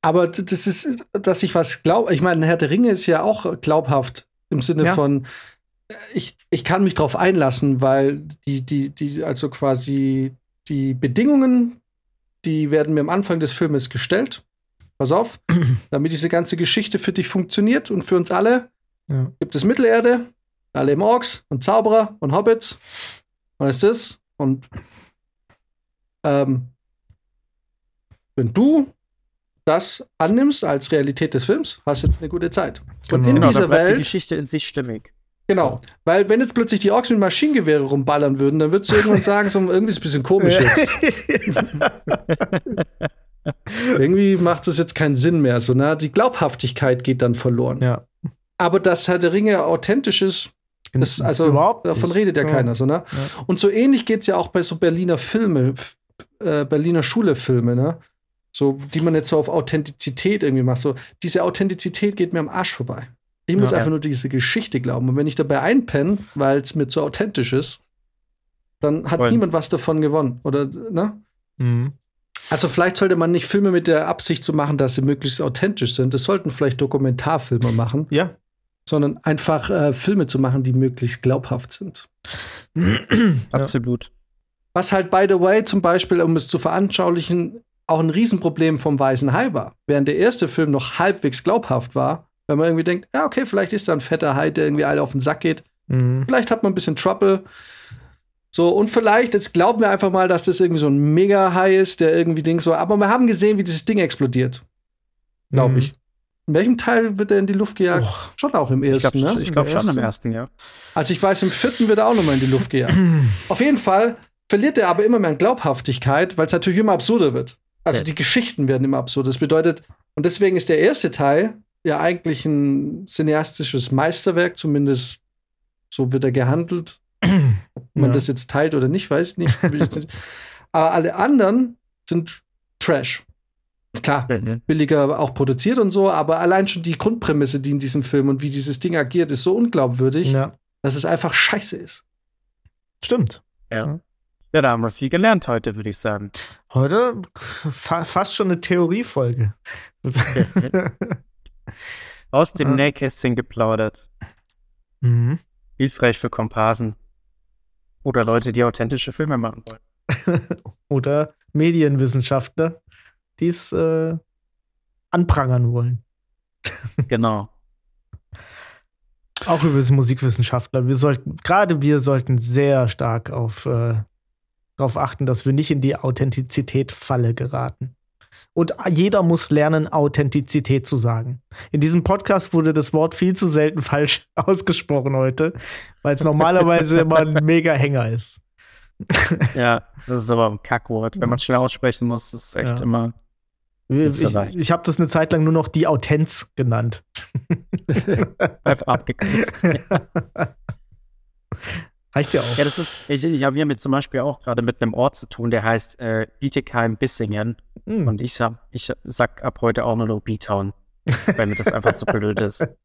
Aber das ist, dass ich was glaube. Ich meine, Herr der Ringe ist ja auch glaubhaft im Sinne Ja. von, äh, ich, ich kann mich drauf einlassen, weil die, die, die, also quasi die Bedingungen, die werden mir am Anfang des Filmes gestellt. Pass auf, damit diese ganze Geschichte für dich funktioniert und für uns alle, Ja. gibt es Mittelerde, da leben Orks und Zauberer und Hobbits. Und ist das. Und ähm, wenn du das annimmst als Realität des Films, hast jetzt eine gute Zeit. Und Genau. in Genau, dieser dann bleibt die Welt, Geschichte in sich stimmig. genau, weil wenn jetzt plötzlich die Orks mit Maschinengewehre rumballern würden, dann würdest du irgendwann sagen, so irgendwie ist es ein bisschen komisch jetzt. Irgendwie macht es jetzt keinen Sinn mehr. So, ne? Die Glaubhaftigkeit geht dann verloren. ja. Aber dass Herr der Ringe authentisch ist, das, also Überhaupt davon nicht. redet ja, Ja. keiner, so, ne? Ja. Und so ähnlich geht es ja auch bei so Berliner Filme, äh, Berliner Schule-Filme, ne? So, die man jetzt so auf Authentizität irgendwie macht. So, diese Authentizität geht mir am Arsch vorbei. Ich muss Ja. einfach nur diese Geschichte glauben. Und wenn ich dabei einpenne, weil es mir zu authentisch ist, dann hat Voll. niemand was davon gewonnen. Oder, ne? Mhm. Also vielleicht sollte man nicht Filme mit der Absicht zu machen, dass sie möglichst authentisch sind. Das sollten vielleicht Dokumentarfilme machen, Ja. sondern einfach äh, Filme zu machen, die möglichst glaubhaft sind. Absolut. Was halt, by the way, zum Beispiel, um es zu veranschaulichen, auch ein Riesenproblem vom Weißen Hai war. Während der erste Film noch halbwegs glaubhaft war, wenn man irgendwie denkt, ja, okay, vielleicht ist da ein fetter Hai, der irgendwie alle auf den Sack geht. Mhm. Vielleicht hat man ein bisschen Trouble. So, und vielleicht, jetzt glauben wir einfach mal, dass das irgendwie so ein Mega-Hai ist, der irgendwie Ding so, aber wir haben gesehen, wie dieses Ding explodiert. Glaube Mhm. ich. In welchem Teil wird er in die Luft gejagt? Och. Schon auch im Ich ersten, glaube ne? ich glaub Im schon im ersten, ja. Also ich weiß, im vierten wird er auch nochmal in die Luft gejagt. Auf jeden Fall verliert er aber immer mehr an Glaubhaftigkeit, weil es natürlich immer absurder wird. Also die Geschichten werden immer absurder. Das bedeutet, und deswegen ist der erste Teil ja eigentlich ein cineastisches Meisterwerk, zumindest so wird er gehandelt. Ob man Ja. das jetzt teilt oder nicht, weiß ich nicht. Aber alle anderen sind Trash. Klar, billiger auch produziert und so, aber allein schon die Grundprämisse, die in diesem Film und wie dieses Ding agiert, ist so unglaubwürdig, Ja. dass es einfach scheiße ist. Stimmt. Ja. Ja, da haben wir viel gelernt heute, würde ich sagen. Heute fa fast schon eine Theoriefolge. Aus dem. Nähkästchen geplaudert. mhm. Hilfreich für Komparsen. Oder Leute, die authentische Filme machen wollen. Oder Medienwissenschaftler, die es äh, anprangern wollen. Genau. Auch übrigens Musikwissenschaftler. Wir sollten, gerade wir sollten sehr stark auf äh, darauf achten, dass wir nicht in die Authentizität-Falle geraten. Und jeder muss lernen, Authentizität zu sagen. In diesem Podcast wurde das Wort viel zu selten falsch ausgesprochen heute, weil es normalerweise immer ein mega Hänger ist. ja, das ist aber ein Kackwort. Wenn man schnell aussprechen muss, ist echt ja. immer. Ich, ich habe das eine Zeit lang nur noch die Autenz genannt. Einfach abgekürzt. Reicht ja auch. Ja, das ist, ich, ich habe hier mit zum Beispiel auch gerade mit einem Ort zu tun, der heißt äh, Bietigheim-Bissingen. Mm. Und ich sag, ich sag ab heute auch nur noch B-Town, weil mir das einfach zu blöd ist.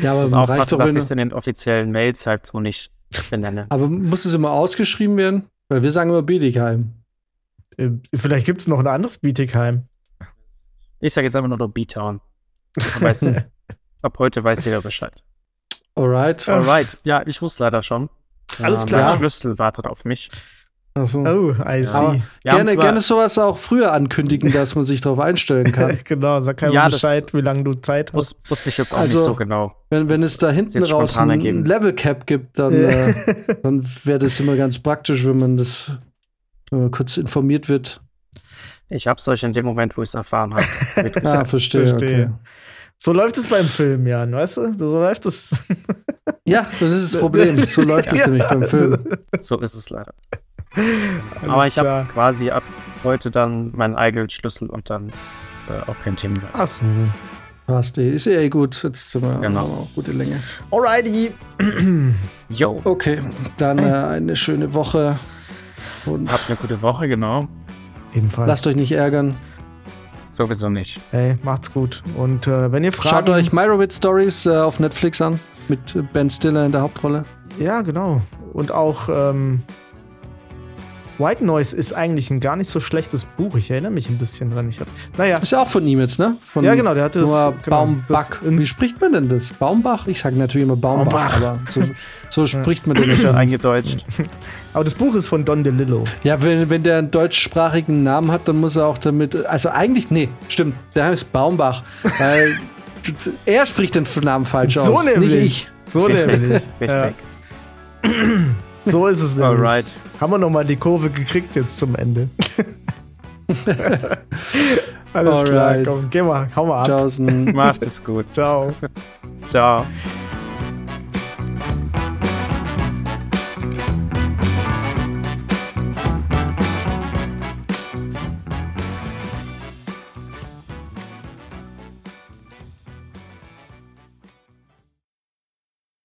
Ja, aber das auch reicht doch, dass ich es in den offiziellen Mails halt so nicht benenne. Aber muss es immer ausgeschrieben werden? Weil wir sagen immer Bietigheim. Äh, vielleicht gibt es noch ein anderes Bietigheim. Ich sage jetzt einfach nur noch B-Town. ab heute weiß jeder Bescheid. Alright. Alright. Ja, ich wusste leider schon. Alles ja, klar. Der Schlüssel wartet auf mich. So. Oh, I see. Ja. Gerne, gerne sowas auch früher ankündigen, dass man sich darauf einstellen kann. genau, sag keinem ja, Bescheid, wie lange du Zeit hast. Wusste ich jetzt auch also, nicht so genau. Wenn, wenn es da hinten raus ein ergeben. Level Cap gibt, dann, äh, dann wäre das immer ganz praktisch, wenn man das wenn kurz informiert wird. Ich hab's euch in dem Moment, wo ich es erfahren habe. ah, verstehe. verstehe. Okay. So läuft es beim Film, Jan, weißt du? So läuft es. ja, das ist das Problem. So läuft es ja. nämlich beim Film. So ist es leider. Alles Aber ich habe quasi ab heute dann meinen eigenen Schlüssel und dann äh, auch kein Thema mehr. Ach so. Passt, ist ja eh gut. Jetzt sind wir genau. gute Länge. Alrighty. Yo. Okay, dann äh, eine schöne Woche. Und Habt eine gute Woche, genau. Ebenfalls. Lasst euch nicht ärgern. Sowieso nicht. Hey, macht's gut. Und äh, wenn ihr Fragen... Schaut euch Myrowit Stories äh, auf Netflix an. Mit Ben Stiller in der Hauptrolle. Ja, genau. Und auch ähm, White Noise ist eigentlich ein gar nicht so schlechtes Buch. Ich erinnere mich ein bisschen dran. Ich hab, naja. Ist ja auch von ihm jetzt, ne? Von ja, genau, der hatte das. Genau, Baumbach. Das Wie spricht man denn das? Baumbach? Ich sage natürlich immer Baumbach, Baumbach. aber so, so spricht man den nicht eingedeutscht. Aber das Buch ist von Don DeLillo. Ja, wenn, wenn der einen deutschsprachigen Namen hat, dann muss er auch damit. Also eigentlich, nee, stimmt. Der heißt Baumbach. weil er spricht den Namen falsch so aus. Nämlich. Nicht ich. So Richtig. nämlich. Richtig. Ja. So ist es nämlich. Alright. Haben wir nochmal die Kurve gekriegt jetzt zum Ende. Alles Alright. klar, komm, geh mal, hau mal ab. Tschaußen. Macht es gut. Ciao. Ciao.